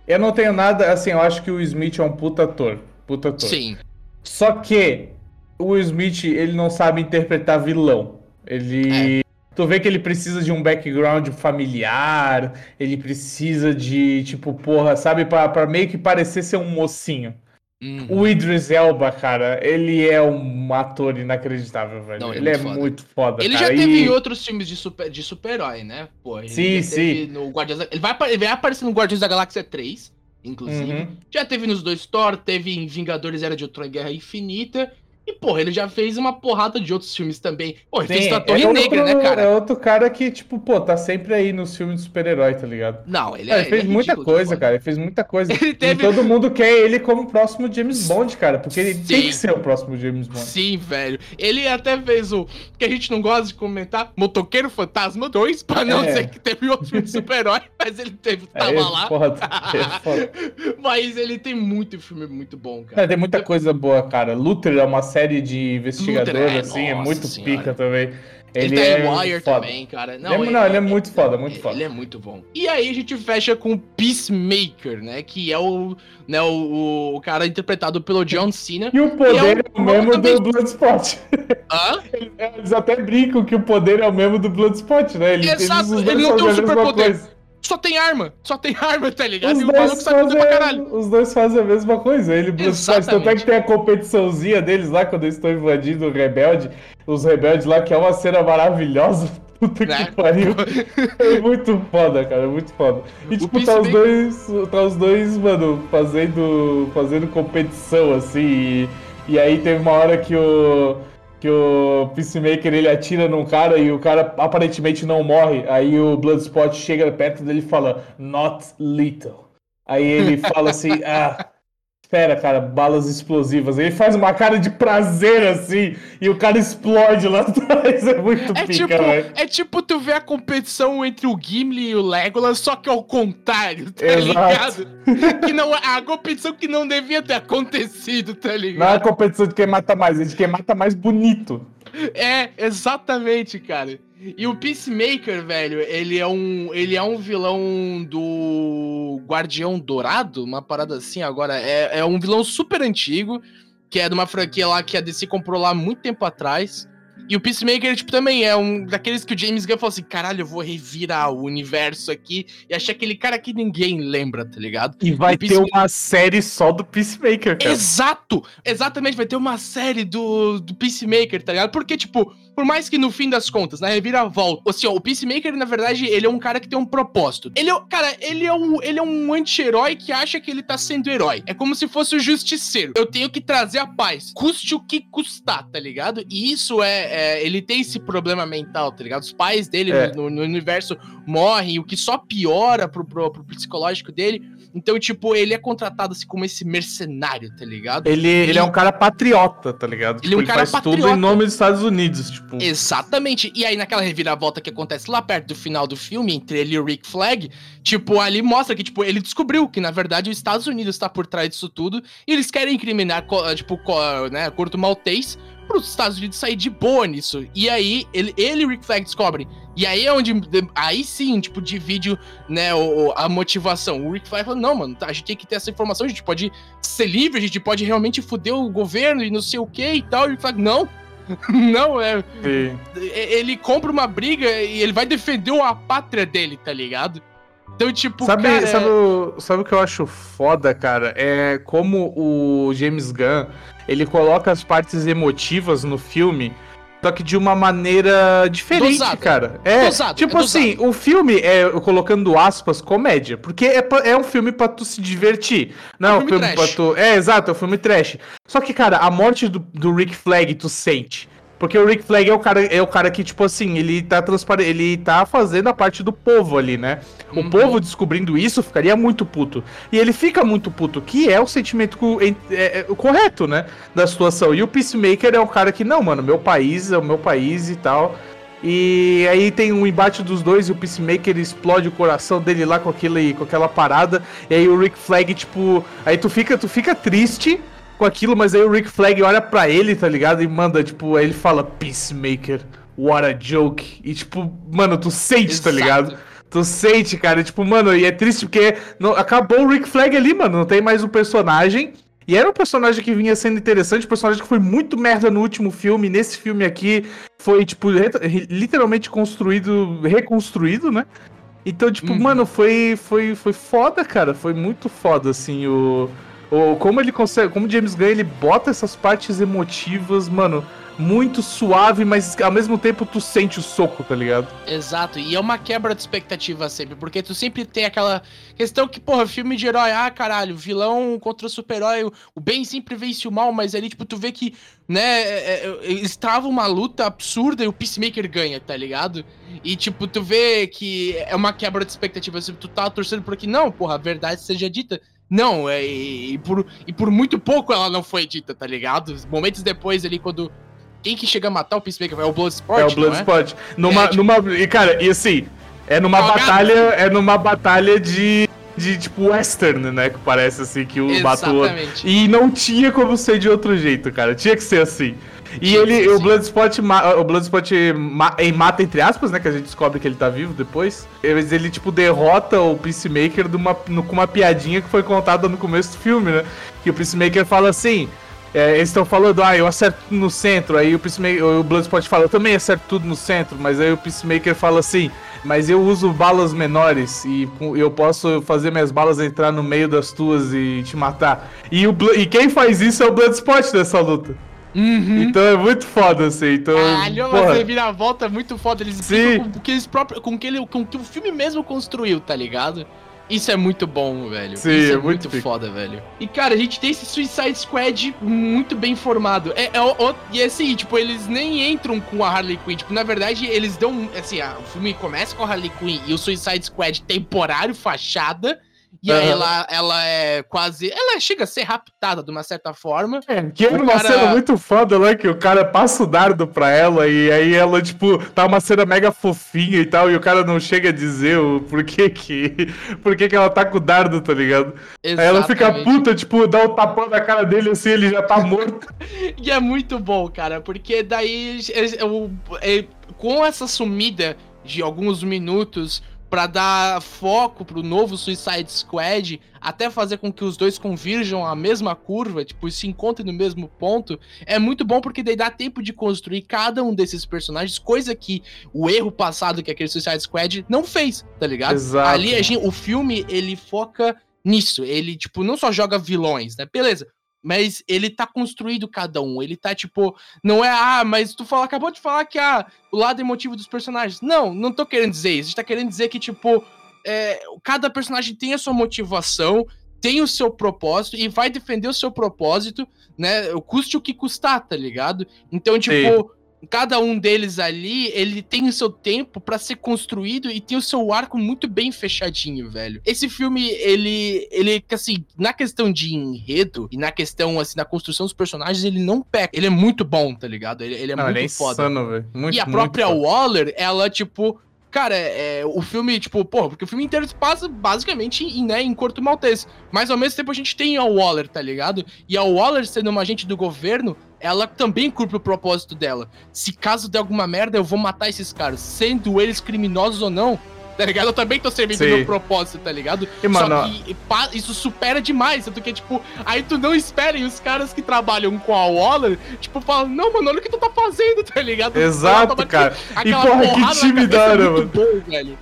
Eu não tenho nada, assim, eu acho que o Smith é um puta ator. Puta ator. Sim. Só que o Smith, ele não sabe interpretar vilão. Ele. Tu vê que ele precisa de um background familiar, ele precisa de, tipo, porra, sabe, pra, pra meio que parecer ser um mocinho. Uhum. O Idris Elba, cara, ele é um ator inacreditável, velho. Não, ele ele é é muito foda. muito foda, Ele cara. já teve e- em outros filmes de super- de super-herói, né? Pô, ele Sim, teve no Guardiões da... ele, vai, ele vai aparecer no Guardiões da Galáxia 3, inclusive. Uhum. Já teve nos dois Thor, teve em Vingadores Era de Ultron e Guerra Infinita. E, porra, ele já fez uma porrada de outros filmes também. Pô, ele fez Sim, a Torre é Negra, outro- né, cara? É outro cara que, tipo, pô, tá sempre aí nos filmes de super-herói, tá ligado? Não, ele, Cara, é, ele fez ele é muita de coisa, cara. Ele fez muita coisa. Ele E teve- todo mundo quer ele como próximo James Bond, cara. Porque ele tem Sim. que ser o próximo James Bond. Sim, velho. Ele até fez o que a gente não gosta de comentar, Motoqueiro Fantasma 2, pra não É. dizer que teve outro filme de super-herói, mas ele teve, tava É, lá. foda, é foda. Mas ele tem muito filme muito bom, cara. Cara, tem muita coisa boa, cara. Luther é uma série de investigador, Luther é, assim, é muito senhora. pica também. Ele, Ele, tá é em Wire foda. também, cara. Ele é- não, ele é muito foda, muito foda. Ele é muito bom. E aí a gente fecha com o Peacemaker, né? Que é o, né, o, o cara interpretado pelo John Cena. E o poder E é é um- o mesmo também- do Bloodspot. Hã? Eles até brincam que o poder é o mesmo do Bloodspot, né? Ele, Exato, ele não tem um superpoder. Só tem arma. Só tem arma, tá ligado? Os e o maluco dois, sabe tudo pra caralho. fazem, os dois fazem a mesma coisa. Ele Bloodspot. Tanto é que tem a competiçãozinha deles lá quando eles estão invadindo o Rebelde. Os rebeldes lá, que é uma cena maravilhosa. Puta Né? que pariu. É muito foda, cara. É muito foda. E O tipo, tá os dois. Tá os dois, mano, fazendo. fazendo competição, assim. E, e aí teve uma hora que o. Que o Peacemaker ele atira num cara e o cara aparentemente não morre. Aí o Bloodspot chega perto dele e fala, Not little. Aí ele fala assim, ah. Espera, cara, balas explosivas. Ele faz uma cara de prazer assim e o cara explode lá atrás. É muito É pica, tipo, é tipo tu ver a competição entre o Gimli e o Legolas, só que ao contrário, tá Exato. ligado? Que não, a competição que não devia ter acontecido, tá Não é ligado? a competição de quem mata mais, é de quem mata mais bonito. É, exatamente, cara. E o Peacemaker, velho, ele é um, ele é um vilão do Guardião Dourado, uma parada assim agora. É, é um vilão super antigo, que é de uma franquia lá que a DC comprou lá muito tempo atrás. E o Peacemaker, tipo, também é um daqueles que o James Gunn falou assim: caralho, eu vou revirar o universo aqui e achar aquele cara que ninguém lembra, tá ligado? E vai ter Peacemaker- uma série só do Peacemaker, cara. Exato! Exatamente, vai ter uma série do, do Peacemaker, tá ligado? Porque, tipo, por mais que no fim das contas, na reviravolta, assim, ó, o Peacemaker, na verdade, ele é um cara que tem um propósito. Ele é, cara, ele é um, ele é um anti-herói que acha que ele tá sendo herói. É como se fosse o justiceiro. Eu tenho que trazer a paz, custe o que custar, tá ligado? E isso é, é, ele tem esse problema mental, tá ligado? Os pais dele É. no, no universo morrem, o que só piora pro, pro, pro psicológico dele. Então, tipo, ele é contratado assim como esse mercenário, tá ligado? Ele, ele é um cara patriota, tá ligado? Ele é um cara faz tudo patriota. em nome dos Estados Unidos, tipo. Exatamente. E aí, naquela reviravolta que acontece lá perto do final do filme, entre ele e o Rick Flag, tipo, ali mostra que, tipo, ele descobriu que, na verdade, os Estados Unidos tá por trás disso tudo, e eles querem incriminar, tipo, né, Corto Maltês, pros Estados Unidos sair de boa nisso. E aí, ele, ele e o Rick Flag descobrem. E aí é onde, aí sim, tipo, divide, né, o, o- a motivação. O Rick Flag fala, não, mano, tá, a gente tem que ter essa informação, a gente pode ser livre, a gente pode realmente foder o governo e não sei o que e tal. E o Rick Flag, não, não, é, Sim. ele compra uma briga e ele vai defender a pátria dele, tá ligado? Então, tipo, Sabe, cara, sabe, o, sabe o que eu acho foda, cara? É como o James Gunn, ele coloca as partes emotivas no filme, só que de uma maneira diferente, Dosada. cara. É, Dosado, tipo é assim, o filme é, colocando aspas, comédia, porque é, é um filme pra tu se divertir. Não, é um filme filme pra tu... É, exato, é um filme trash. Só que, cara, a morte do, do Rick Flag tu sente. Porque o Rick Flag é o cara, é o cara que, tipo assim, ele tá transparente, ele tá fazendo a parte do povo ali, né? O Uhum. povo descobrindo isso ficaria muito puto. E ele fica muito puto, que é o sentimento co- é- é o correto, né? Da situação. E o Peacemaker é o cara que, não, mano, meu país é o meu país e tal. E aí tem um embate dos dois e o Peacemaker explode o coração dele lá com, aquele, com aquela parada. E aí o Rick Flag, tipo. Aí tu fica, tu fica triste com aquilo, mas aí o Rick Flag olha pra ele, tá ligado? E manda, tipo, aí ele fala, Peacemaker, what a joke. E tipo, mano, tu sente, tá Exato. ligado? Tu sente, cara, tipo, mano, e é triste porque não- acabou o Rick Flag ali, mano, não tem mais o personagem. E era um personagem que vinha sendo interessante, um personagem que foi muito merda no último filme, nesse filme aqui foi, tipo, literalmente construído, reconstruído, né? Então, tipo, Uhum. mano, foi, foi, foi foda, cara, foi muito foda, assim, o... o como ele consegue, como James Gunn, ele bota essas partes emotivas, mano, muito suave, mas ao mesmo tempo tu sente o soco, tá ligado? Exato, e é uma quebra de expectativa sempre, porque tu sempre tem aquela questão que, porra, filme de herói, ah, caralho, vilão contra super-herói, o- bem sempre vence o mal, mas ali, tipo, tu vê que, né, é, é, eles travam uma luta absurda e o Peacemaker ganha, tá ligado? E, tipo, tu vê que é uma quebra de expectativa, assim, tu tá torcendo por que, não, porra, a verdade seja dita. Não, é, e, e por, e por muito pouco ela não foi dita, tá ligado? Momentos depois ali, quando. Quem que chega a matar o Peacemaker? É o Bloodsport, É o não Bloodsport. Numa, É, tipo- numa, e cara, e assim, é numa Salgado. batalha, é numa batalha de, de tipo western, né, que parece assim que o. Exatamente. E não tinha como ser de outro jeito, cara. Tinha que ser assim. E ele, ser o. Bloodspot, o Bloodspot ma- em mata entre aspas, né, que a gente descobre que ele tá vivo depois. Ele, ele, tipo derrota o Peacemaker de uma, no- com uma piadinha que foi contada no começo do filme, né? Que o Peacemaker fala assim, é, eles estão falando, ah, eu acerto tudo no centro. Aí o, Peacemaker, o Bloodspot fala, eu também acerto tudo no centro. Mas aí o Peacemaker fala assim, mas eu uso balas menores e eu posso fazer minhas balas entrar no meio das tuas e te matar. E, o, e quem faz isso é o Bloodspot nessa luta. Uhum. Então é muito foda, assim. Então, Caralho, porra, mas vira a volta é muito foda. Eles Sim. com, o que eles próprios, com, que ele, com que o filme mesmo construiu, tá ligado? Isso é muito bom, velho. Sim, Isso é é muito, muito foda, velho. E, cara, a gente tem esse Suicide Squad muito bem formado. É, é o- e assim, tipo, eles nem entram com a Harley Quinn. Tipo, na verdade, eles dão. Assim, a- o filme começa com a Harley Quinn e o Suicide Squad temporário, fachada. E aí Aham. ela, ela é quase. Ela chega a ser raptada de uma certa forma. É, que é O uma cara- cena muito foda, né? Que o cara passa o dardo pra ela e aí ela, tipo, tá uma cena mega fofinha e tal, e o cara não chega a dizer o porquê que. Por que que ela tá com o dardo, tá ligado? Aí ela fica Exatamente. puta, tipo, dá um tapão na cara dele assim, ele já tá morto. E é muito bom, cara, porque daí é, é, o- é, com essa sumida de alguns minutos pra dar foco pro novo Suicide Squad, até fazer com que os dois convirjam a mesma curva, tipo, se encontrem no mesmo ponto, é muito bom porque daí dá tempo de construir cada um desses personagens, coisa que o erro passado que aquele Suicide Squad não fez, tá ligado? Exato. Ali a gente, o filme, ele foca nisso, ele, tipo, não só joga vilões, né? Beleza, mas ele tá construído cada um. Ele tá tipo, não é, ah, mas tu fala, acabou de falar que ah, o lado emotivo dos personagens. Não, não tô querendo dizer isso. A gente tá querendo dizer que, tipo, é, cada personagem tem a sua motivação, tem o seu propósito e vai defender o seu propósito, né? Custe o que custar, tá ligado? Então, tipo. Cada um deles ali, ele tem o seu tempo pra ser construído e tem o seu arco muito bem fechadinho, velho. Esse filme, ele, ele, assim, na questão de enredo e na questão, assim, da construção dos personagens, ele não peca. Ele é muito bom, tá ligado? Ele, ele é Não, muito ele é foda. insano, velho. Muito, e a própria foda. Waller, ela, tipo. Cara, é, o filme, tipo, porra, porque o filme inteiro se passa basicamente em, né, em Corto Maltese. Mas ao mesmo tempo a gente tem a Waller, tá ligado? E a Waller, sendo uma agente do governo, ela também cumpre o propósito dela. Se caso der alguma merda, eu vou matar esses caras. Sendo eles criminosos ou não, tá ligado? Eu também tô servindo Sim. meu propósito, tá ligado? E, mano, Só que isso supera demais, tanto que, tipo, aí tu não espera e os caras que trabalham com a Waller, tipo, falam, não, mano, olha o que tu tá fazendo, tá ligado? Exato, Toma cara. aquela porra, que time da hora, mano. bom.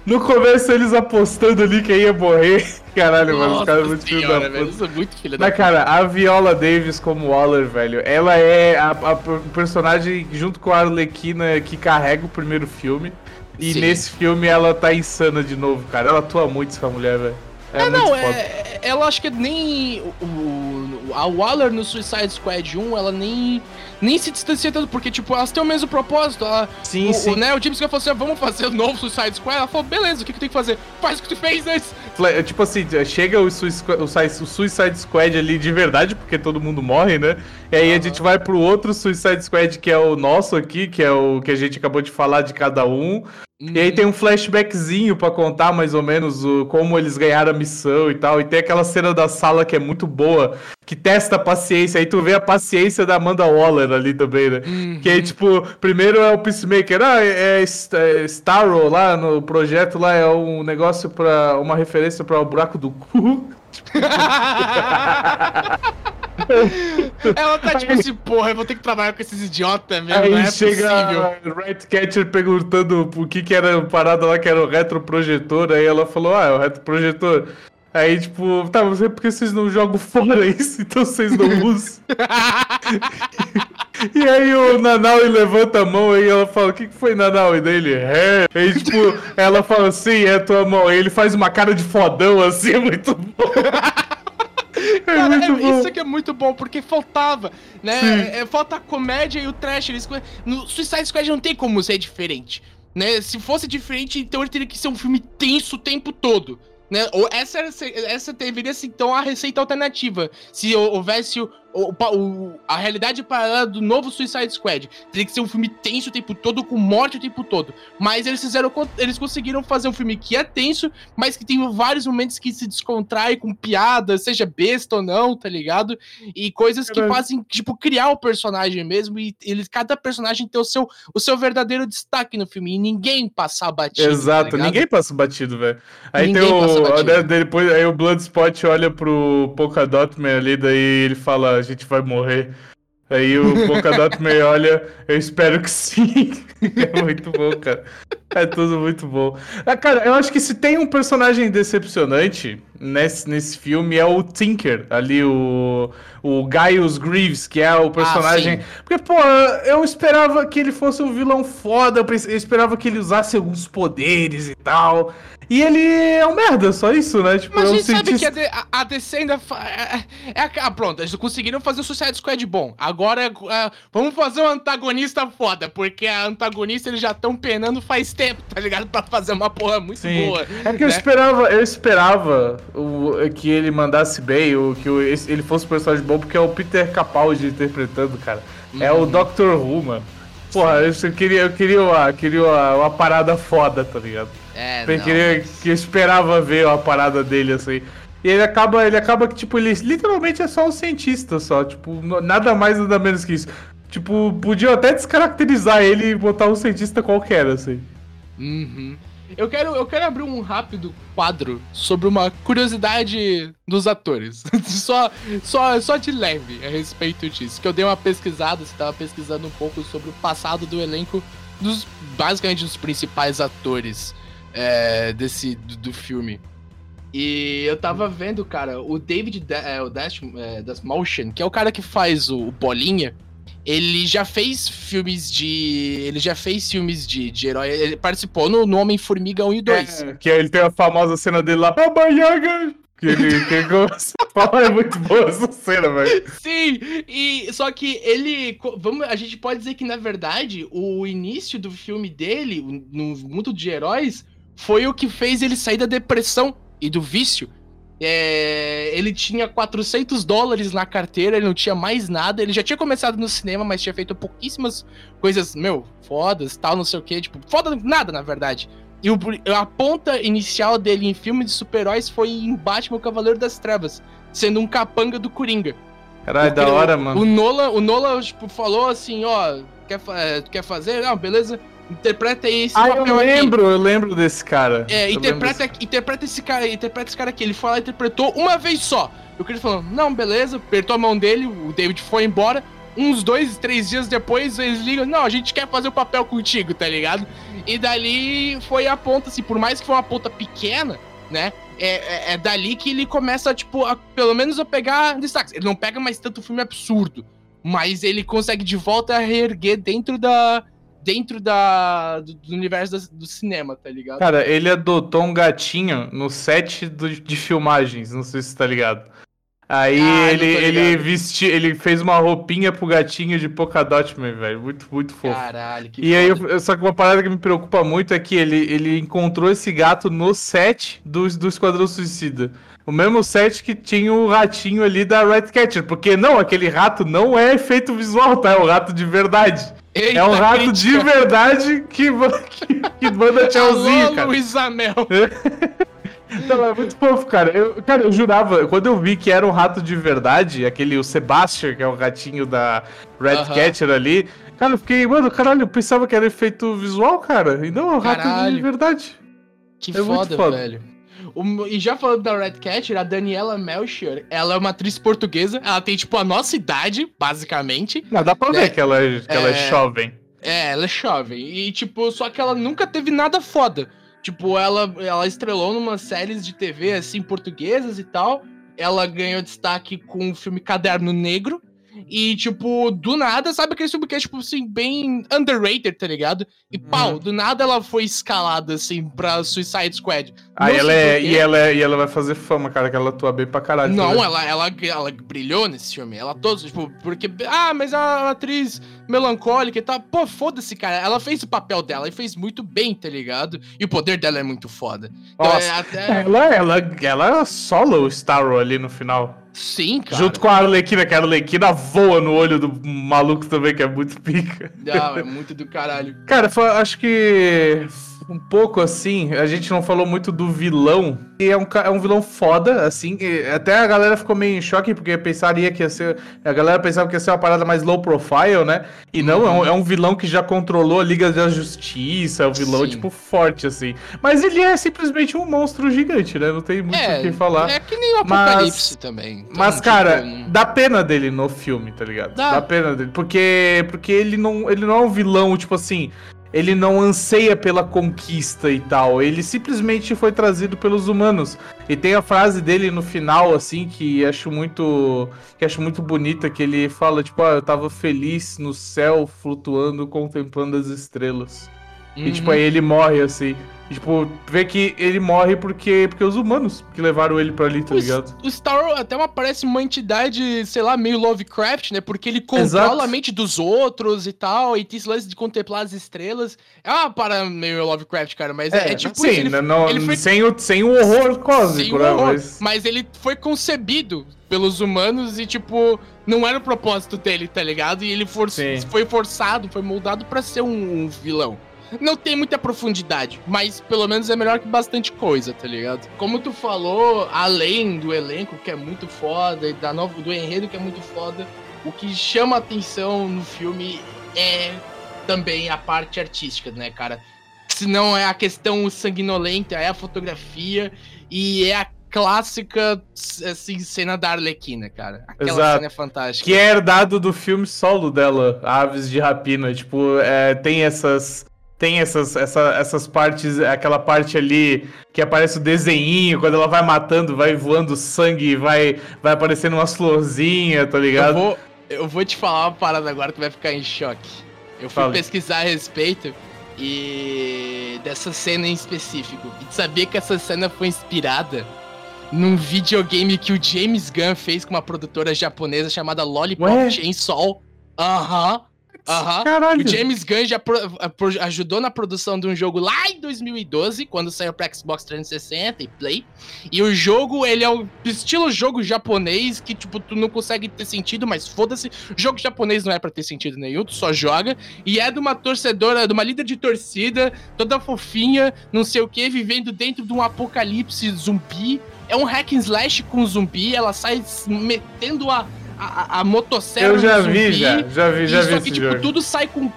No começo eles apostando ali quem ia morrer. Caralho, mano, os caras muito filho da puta. velho, é muito filho da Mas, cara, a Viola Davis como Waller, velho, ela é a, a personagem junto com a Arlequina que carrega o primeiro filme. E Sim. nesse filme ela tá insana de novo, cara. Ela atua muito essa mulher, velho. É, É, não, foda. é, ela acho que nem o, a Waller no Suicide Squad 1, ela nem nem se distancia tanto, porque tipo, elas têm o mesmo propósito, ela, Sim, o, sim. o, né, o James Gunn falou assim, "Ah, vamos fazer o novo Suicide Squad, ela falou, beleza, o que que tem que fazer? Faz o que tu fez antes. Fle- Tipo assim, chega o Sui- o Suicide Squad ali de verdade, porque todo mundo morre, né? E aí a gente vai pro outro Suicide Squad, que é o nosso aqui, que é o que a gente acabou de falar de cada um. E aí tem um flashbackzinho pra contar mais ou menos o, como eles ganharam a missão e tal. E tem aquela cena da sala que é muito boa, que testa a paciência. Aí tu vê a paciência da Amanda Waller ali também, né? Que aí, tipo, primeiro é o Peacemaker. Ah, é, é, é Starro lá no projeto lá, é um negócio pra. uma referência pra o buraco do cu. Ela tá tipo assim, porra, eu vou ter que trabalhar com esses idiotas mesmo, Aí não é chega possível. Ratcatcher perguntando o que que era a parada lá, que era o retroprojetor. Aí ela falou, ah, é o retroprojetor. Aí, tipo, tá, mas é porque vocês não jogam fora isso, então vocês não usam. e aí o Nanaui levanta a mão e ela fala, o que, que foi, Nanaui? Daí ele, é. Aí, tipo, ela fala, sim, é tua mão. Aí ele faz uma cara de fodão, assim, é muito bom. é Cara, é- isso aqui é muito bom, porque faltava, né? É, falta a comédia e o trash. Eles, no Suicide Squad não tem como ser diferente, né? Se fosse diferente, então ele teria que ser um filme tenso o tempo todo. Né? Ou essa, essa deveria ser então a receita alternativa. Se hou- houvesse o, o- a realidade paralela do novo Suicide Squad, teria que ser um filme tenso o tempo todo, com morte o tempo todo. Mas eles fizeram, eles conseguiram fazer um filme que é tenso, mas que tem vários momentos que se descontrai com piadas, seja besta ou não, tá ligado? E coisas que fazem, tipo, criar o personagem mesmo. E eles, cada personagem tem o seu, o seu verdadeiro destaque no filme. E ninguém passar batido. Exato, tá ninguém passa batido, velho. Aí Ninguém tem o. né, depois, aí o Bloodspot olha pro Polkadot Man ali, daí ele fala, gente vai morrer. Aí o Polkadot Man olha, eu espero que sim. é muito bom, cara. É tudo muito bom. Ah, cara, eu acho que se tem um personagem decepcionante nesse, nesse filme é o Tinker, ali, o, o Gaius Greaves, que é o personagem. sim. Porque, pô, eu esperava que ele fosse um vilão foda, eu eu esperava que ele usasse alguns poderes e tal. E ele é um merda, só isso, né? Tipo, Mas é a gente sabe que a, de- a- a DC ainda. fa- É, é a- ah, pronto, eles conseguiram fazer o Suicide Squad bom. Agora é- é, vamos fazer um antagonista foda, porque a antagonista eles já estão penando faz tempo, tá ligado? Pra fazer uma porra muito Sim. boa. É que eu né? esperava, eu esperava o, que ele mandasse bem, o, que o- ele fosse um personagem bom, porque é o Peter Capaldi interpretando, cara. É Uhum. o Doctor Who, mano. Porra, eu queria, eu queria, uma, queria uma, uma parada foda, tá ligado? É, Eu queria, eu esperava ver a parada dele assim. E ele acaba, ele acaba que, tipo, ele literalmente é só um cientista só, tipo, nada mais, nada menos que isso. Tipo, podiam até descaracterizar ele e botar um cientista qualquer, assim. Uhum. Eu quero, eu quero abrir um rápido quadro sobre uma curiosidade dos atores. só, só, só de leve a respeito disso. Que eu dei uma pesquisada, você tava pesquisando um pouco sobre o passado do elenco dos basicamente dos principais atores é, desse do, do filme. E eu tava vendo, cara, o David da, é, o Dash, é, que é o cara que faz o, o Bolinha, ele já fez filmes de. Ele já fez filmes de, de herói. Ele participou no, no Homem-Formiga 1 e 2. É, que ele tem a famosa cena dele lá, Baba Yaga! Que ele que ele começa a falar, é muito boa essa cena, velho. Sim, e só que ele. Vamos, a gente pode dizer que, na verdade, o início do filme dele, no mundo de heróis, foi o que fez ele sair da depressão e do vício. É, ele tinha 400 dólares na carteira, ele não tinha mais nada. Ele já tinha começado no cinema, mas tinha feito pouquíssimas coisas, meu, fodas, tal, não sei o que. Tipo, foda nada, na verdade. E o- a ponta inicial dele em filme de super-heróis foi em Batman, o Cavaleiro das Trevas, sendo um capanga do Coringa. Caralho, da hora, mano. O Nolan, o Nolan tipo, falou assim, ó, quer, é, quer fazer? Não, beleza. Interpreta aí esse Ah, eu papel aqui. lembro, eu lembro desse cara. É, Eu lembro interpreta, interpreta esse cara, interpreta esse cara aqui. Ele foi lá e interpretou uma vez só. E o Chris falou, não, beleza, apertou a mão dele, o David foi embora. Uns dois, três dias depois, eles ligam, não, a gente quer fazer o papel contigo, tá ligado? E dali foi a ponta, assim, por mais que foi uma ponta pequena, né? É, é, é dali que ele começa, tipo, a, pelo menos a pegar destaques. Ele não pega mais tanto filme absurdo, mas ele consegue de volta reerguer dentro da, dentro da, do, do universo das- do, cinema, tá ligado? Cara, ele adotou um gatinho no set do- de filmagens, não sei se você tá ligado. Aí Ah, ele, ele vestiu, ele fez uma roupinha pro gatinho de Polkadot, Man, velho. Muito, muito fofo. Caralho, que E aí, foda. eu- só que uma parada que me preocupa muito é que ele, ele encontrou esse gato no set do, do Esquadrão Suicida. O mesmo set que tinha o ratinho ali da Ratcatcher. Porque não, aquele rato não é efeito visual, tá? É um rato de verdade. Eita, é um rato de crítica. verdade que, que, que manda tchauzinho, Alô, cara. Luiz Amel. Então, é muito fofo, cara. Eu, cara, eu jurava, quando eu vi que era um rato de verdade, aquele o Sebastian, que é o ratinho da Ratcatcher ali, cara, eu fiquei, mano, caralho, eu pensava que era efeito visual, cara. E não, é um rato de verdade. Que É foda, foda. velho. O- e já falando da Red Catcher, a Daniela Melchior, ela é uma atriz portuguesa, ela tem, tipo, a nossa idade, basicamente. Não, dá pra Né? ver que ela é, que ela é É. jovem. É, ela é jovem. E, tipo, só que ela nunca teve nada foda. Tipo, ela, ela estrelou numas séries de TV, assim, portuguesas e tal. Ela ganhou destaque com o filme Caderno Negro. E, tipo, do nada, sabe aquele filme que é, tipo, assim, bem underrated, tá ligado? E, pau, Uhum. do nada ela foi escalada, assim, pra Suicide Squad. Aí Não ela é, e, ela é, e ela vai fazer fama, cara, que ela atua bem pra caralho. Não, também. ela, ela, ela brilhou nesse filme. Ela todos, tipo, porque. Ah, mas a atriz melancólica e tal. Pô, foda-se, cara. Ela fez o papel dela e fez muito bem, tá ligado? E o poder dela é muito foda. Então, Nossa. é até. Ela, ela, ela solo o Starro ali no final. Sim, cara. Junto com a Arlequina, que a Arlequina voa no olho do maluco também, que é muito pica. Não, é muito do caralho. Cara, foi- acho que um pouco assim, a gente não falou muito do vilão. E é um, é um vilão foda, assim. até a galera ficou meio em choque, porque pensaria que ia ser. A galera pensava que ia ser uma parada mais low profile, né? E não, é, um, é um vilão que já controlou a Liga da Justiça, é um vilão, Sim. tipo, forte, assim. Mas ele é simplesmente um monstro gigante, né? Não tem muito o que falar. É que nem o Mas- Apocalipse também. Então, Mas, tipo, cara, não- dá pena dele no filme, tá ligado? Dá. Dá, pena dele. Porque, porque ele, não, ele não é um vilão, tipo assim. Ele não anseia pela conquista e tal. Ele simplesmente foi trazido pelos humanos. E tem a frase dele no final, assim, que acho muito. Que acho muito bonita, que ele fala, tipo, ah, eu tava feliz no céu, flutuando, contemplando as estrelas. E tipo, Uhum. aí ele morre, assim. E, tipo, vê que ele morre porque, porque os humanos que levaram ele pra ali, tá O- ligado? O Star até uma parece uma entidade, sei lá, meio Lovecraft, né? Porque ele controla Exato. a mente dos outros e tal, e tem esse lance de contemplar as estrelas. É uma parada meio Lovecraft, cara, mas é, é tipo sim, isso, ele, não- não- ele foi- sem, o, sem o horror cósmico, né? horror, Mas... mas ele foi concebido pelos humanos e, tipo, não era o propósito dele, tá ligado? E ele for- Sim. foi forçado, foi moldado pra ser um, um vilão. Não tem muita profundidade, mas pelo menos é melhor que bastante coisa, tá ligado? Como tu falou, além do elenco, que é muito foda, e da nova, do enredo, que é muito foda, o que chama atenção no filme é também a parte artística, né, cara? Se não é a questão sanguinolenta, é a fotografia e é a clássica assim, cena da Arlequina, cara. Aquela Exato. cena é fantástica. Que é herdado do filme solo dela, Aves de Rapina. Tipo, é, tem essas. Tem essas, essa- essas partes, aquela parte ali que aparece o desenhinho, quando ela vai matando, vai voando sangue, vai, vai aparecendo umas florzinhas, tá Eu ligado? vou, eu vou te falar uma parada agora que vai ficar em choque. Eu fui Fale. pesquisar a respeito e dessa cena em específico. E saber que essa cena foi inspirada num videogame que o James Gunn fez com uma produtora japonesa chamada Lollipop Ué? Chainsaw. Aham. Aham. Caralho. O James Gunn já pro- ajudou na produção de um jogo lá em 2012, quando saiu pra Xbox 360 e Play. E o jogo, ele é o estilo jogo japonês que, tipo, tu não consegue ter sentido, mas foda-se. Jogo japonês não é pra ter sentido nenhum, tu só joga. E é de uma torcedora, de uma líder de torcida, toda fofinha, não sei o que, vivendo dentro de um apocalipse zumbi. É um hack and slash com zumbi, ela sai metendo a, a, a motosserra Eu já vi, já. Já vi, já vi só que, tipo, jogo. tudo sai com.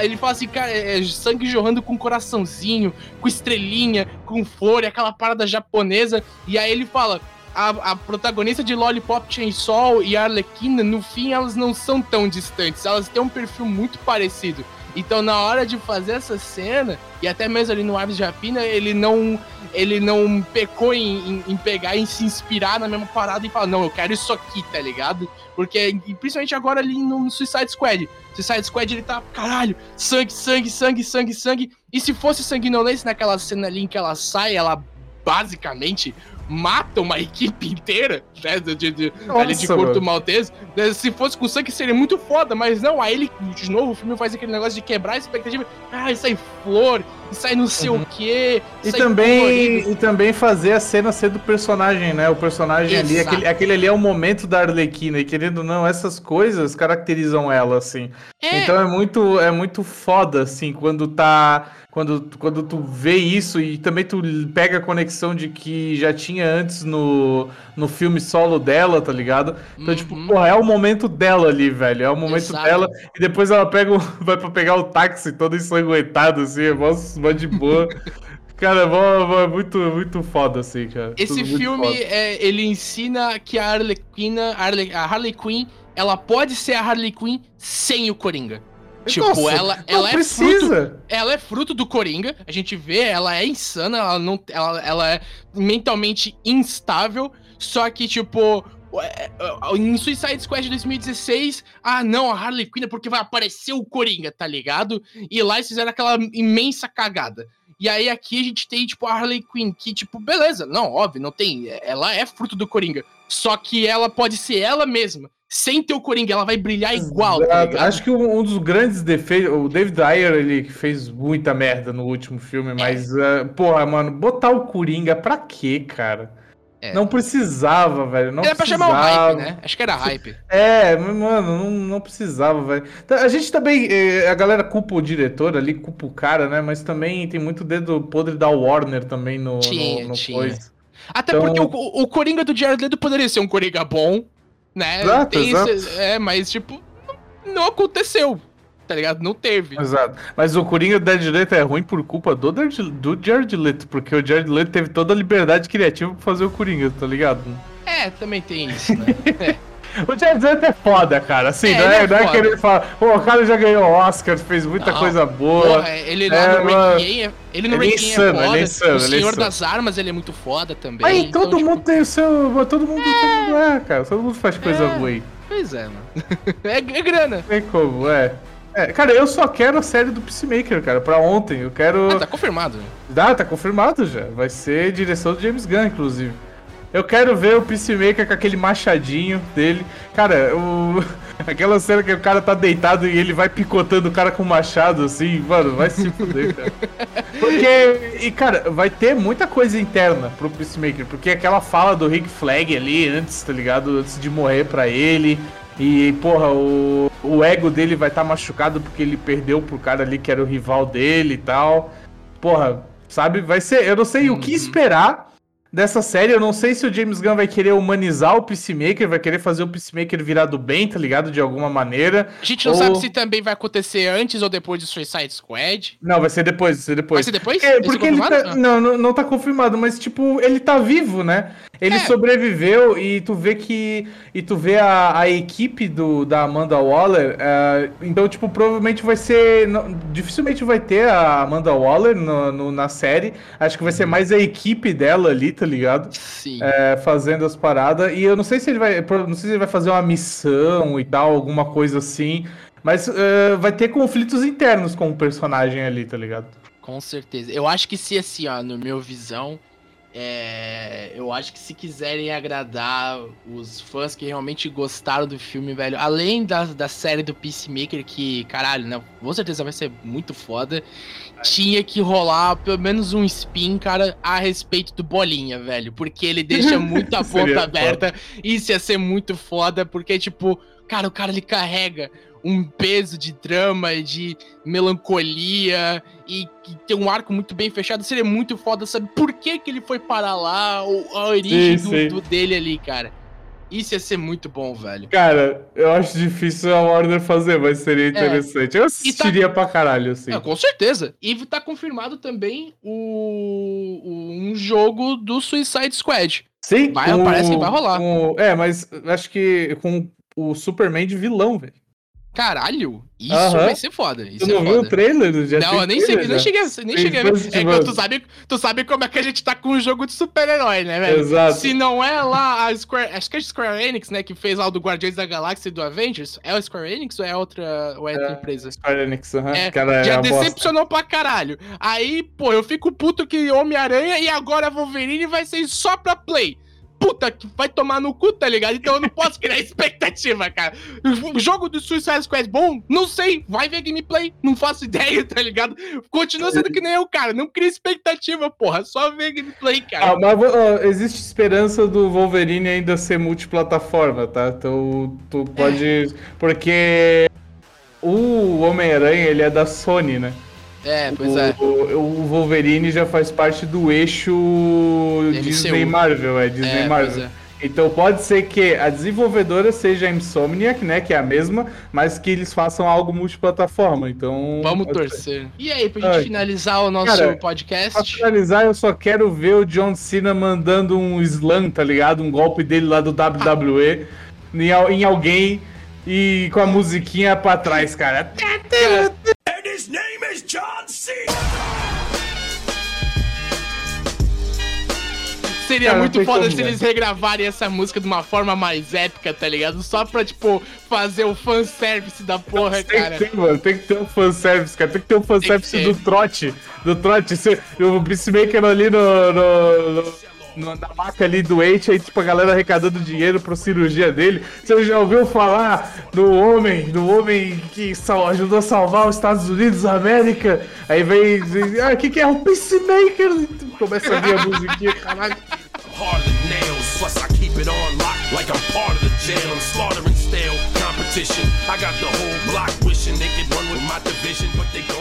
Ele fala assim, cara, é sangue jorrando com coraçãozinho, com estrelinha, com flor, aquela parada japonesa. E aí ele fala. A, a protagonista de Lollipop Chainsaw e a Arlequina, no fim, elas não são tão distantes. Elas têm um perfil muito parecido. Então, na hora de fazer essa cena, e até mesmo ali no Aves de Rapina, ele não ele não pecou em, em, em pegar e se inspirar na mesma parada e falar, não, eu quero isso aqui, tá ligado? Porque, principalmente agora ali no Suicide Squad. Suicide Squad, ele tá, caralho, sangue, sangue, sangue, sangue, sangue. E se fosse sanguinolência naquela cena ali em que ela sai, ela basicamente mata uma equipe inteira, né, de, de, de, ali de Nossa, mano. Maltese. né, Se fosse com sangue seria muito foda, mas não, aí ele, de novo, o filme faz aquele negócio de quebrar a expectativa. Ah, sai flor, e sai não sei o quê. Uhum. E também, colorido. e também fazer a cena ser do personagem, né? O personagem ali, Exato. aquele, aquele ali é o momento da Arlequina, e querendo ou não, essas coisas caracterizam ela, assim. É, Então é muito, é muito foda, assim, quando tá. Quando, quando tu vê isso e também tu pega a conexão de que já tinha antes no, no filme solo dela, tá ligado? Então, tipo, Uhum. porra, é o momento dela ali, velho. É o momento Exato. dela. E depois ela pega o, vai pra pegar o táxi todo ensanguentado, assim, é mó, mó de boa. Cara, é é muito, muito foda, assim, cara. Esse Tudo filme, é, ele ensina que a Harley, a Harley Quinn, ela pode ser a Harley Quinn sem o Coringa. Tipo, Nossa, ela, ela é fruto precisa. ela é fruto do Coringa. A gente vê, ela é insana, ela não, ela, ela é mentalmente instável. Só que tipo, é, é, em Suicide Squad de 2016, ah não, a Harley Quinn é porque vai aparecer o Coringa, tá ligado? E lá eles fizeram aquela imensa cagada. E aí aqui a gente tem tipo a Harley Quinn que tipo, beleza, não, óbvio, não tem, ela é fruto do Coringa. Só que ela pode ser ela mesma. Sem ter o Coringa, ela vai brilhar igual, tá? Acho que um, um dos grandes defeitos. O David Ayer, ele fez muita merda no último É. filme, mas, eh, porra, mano, botar o Coringa pra quê, cara? É. Não precisava, velho. Não Era pra precisava. chamar o hype, né? Acho que era hype. É, mas, mano, não, não precisava, velho. Tá, A gente também. eh, A galera culpa o diretor ali, culpa o cara, né? Mas também tem muito dedo podre da Warner também no, no- Tinha, no tinha. coisa. Até Então- porque o, o Coringa do Jared Leto poderia ser um Coringa bom, né? Exato, Tem exato. esse- é, mas tipo, não aconteceu, tá ligado? Não teve. Exato. Mas o Coringa do Jared Leto é ruim por culpa do, do Jared Leto, porque o Jared Leto teve toda a liberdade criativa pra fazer o Coringa, tá ligado? É, também tem isso, né? O Jared Leto é foda, cara. Assim, É, não, é, é não é que ele fala, pô, o cara já ganhou Oscar, fez muita Não. coisa boa. Porra, ele lá É, no mano. Ranking, é- ele no Ele é Ranking insano, é foda. ele é insano, o é Senhor das Armas, ele é muito foda também. Aí então, todo tipo, mundo tem o seu. Todo mundo, todo mundo é, cara. Todo mundo faz coisa É. ruim. Pois é, mano. é, é grana. Não tem como, é. É, Cara, eu só quero a série do Peacemaker, cara, pra ontem. Eu quero. Ah, tá confirmado. né? Ah, tá confirmado já. Vai ser direção do James Gunn, inclusive. Eu quero ver o Peacemaker com aquele machadinho dele. Cara, o... aquela cena que o cara tá deitado e ele vai picotando o cara com o machado, assim, mano, vai se fuder, cara. Porque, e cara, vai ter muita coisa interna pro Peacemaker, porque aquela fala do Rick Flag ali antes, tá ligado? Antes de morrer pra ele. E, porra, o, o ego dele vai estar machucado porque ele perdeu pro cara ali que era o rival dele e tal. Porra, sabe? Vai ser. Eu não sei o que esperar dessa série. Eu não sei se o James Gunn vai querer humanizar o Peacemaker, vai querer fazer o Peacemaker virar do bem, tá ligado? De alguma maneira. A gente não Ou- sabe se também vai acontecer antes ou depois de Suicide Squad. Não, vai ser depois, vai ser depois. Vai ser depois? Porque, Isso é porque ele tá, não, não, não tá confirmado, mas tipo, ele tá vivo, né? Ele É. sobreviveu e tu vê que. E tu vê a, a equipe do, da Amanda Waller. eh, então, tipo, provavelmente vai ser. não- dificilmente vai ter a Amanda Waller no, no- na série. Acho que vai Uhum. ser mais a equipe dela ali, tá ligado? Sim. É, fazendo as paradas. E eu não sei se ele vai. Não sei se ele vai fazer uma missão e tal, alguma coisa assim. Mas eh, vai ter conflitos internos com o personagem ali, tá ligado? Com certeza. Eu acho que se assim, ó, no meu visão, é, eu acho que se quiserem agradar os fãs que realmente gostaram do filme, velho, além da, da série do Peacemaker, que, caralho, né, com certeza vai ser muito foda, tinha que rolar pelo menos um spin, cara, a respeito do Bolinha, velho, porque ele deixa muito a Seria ponta aberta, isso ia ser muito foda, porque, tipo, cara, o cara ele carrega um peso de drama e de melancolia e que tem um arco muito bem fechado, seria muito foda saber por que, que ele foi parar lá, ou a origem Sim, do, sim. do dele ali, cara. Isso ia ser muito bom, velho. Cara, eu acho difícil a Warner fazer, mas seria interessante. Eu assistiria pra caralho, assim. É, com certeza. E tá confirmado também o, o- um jogo do Suicide Squad. Sim, vai- parece que vai rolar. é, mas acho que com o Superman de vilão, velho. Caralho, isso Aham. vai ser foda. Isso Tu é não viu o foda. trailer? Já Não, eu nem, nem já. cheguei, a- nem cheguei a ver. É, Evil. tu, sabe, tu sabe como é que a gente tá com um jogo de super-herói, né, velho? Exato. Se não é lá a Square. Acho que é a Square Enix, né? Que fez lá o do Guardiões da Galáxia e do Avengers. É o Square Enix ou é outra, ou é outra empresa? Square Enix, aham. É, Cara, é já bosta. decepcionou pra caralho. Aí, pô, eu fico puto que Homem-Aranha e agora Wolverine vai ser só pra Play. Puta, que vai tomar no cu, tá ligado? Então eu não posso criar expectativa, cara. O jogo do Suicide Squad bom? Não sei. Vai ver gameplay. Não faço ideia, tá ligado? Continua sendo que nem eu, cara. Não cria expectativa, porra. Só ver gameplay, cara. Ah, mas ó, existe esperança do Wolverine ainda ser multiplataforma, tá? Então tu pode. Porque o Homem-Aranha ele é da Sony, né? É, pois é. O, o Wolverine já faz parte do eixo MCU. Disney Marvel, é Disney É, Marvel. é. Então pode ser que a desenvolvedora seja a Insomniac, né, que é a mesma, mas que eles façam algo multiplataforma. Então Vamos pode ser. torcer. E aí, pra gente Ai. finalizar o nosso Cara, Pra podcast. finalizar, eu só quero ver o John Cena mandando um slam, tá ligado? Um golpe dele lá do WWE em, em alguém e com a musiquinha pra trás, cara. Seria Cara, muito não tem foda se eles regravarem essa música de uma forma mais épica, tá ligado? Só pra, tipo, fazer o fanservice da porra, Tem cara. que ter, mano. Tem que ter um fanservice, cara. Tem que ter um fanservice ter. do trote. Do trote. O Peacemaker ali no, no, no- no- na maca ali doente, aí, tipo, a galera arrecadando dinheiro pra cirurgia dele. Você já ouviu falar do homem, do homem que sal- ajudou a salvar os Estados Unidos da América? Aí vem, ah, o que que é? O Peacemaker! Começa a vir a musiquinha, caralho. competition. I got the whole block wishing they could run with my division, but they gone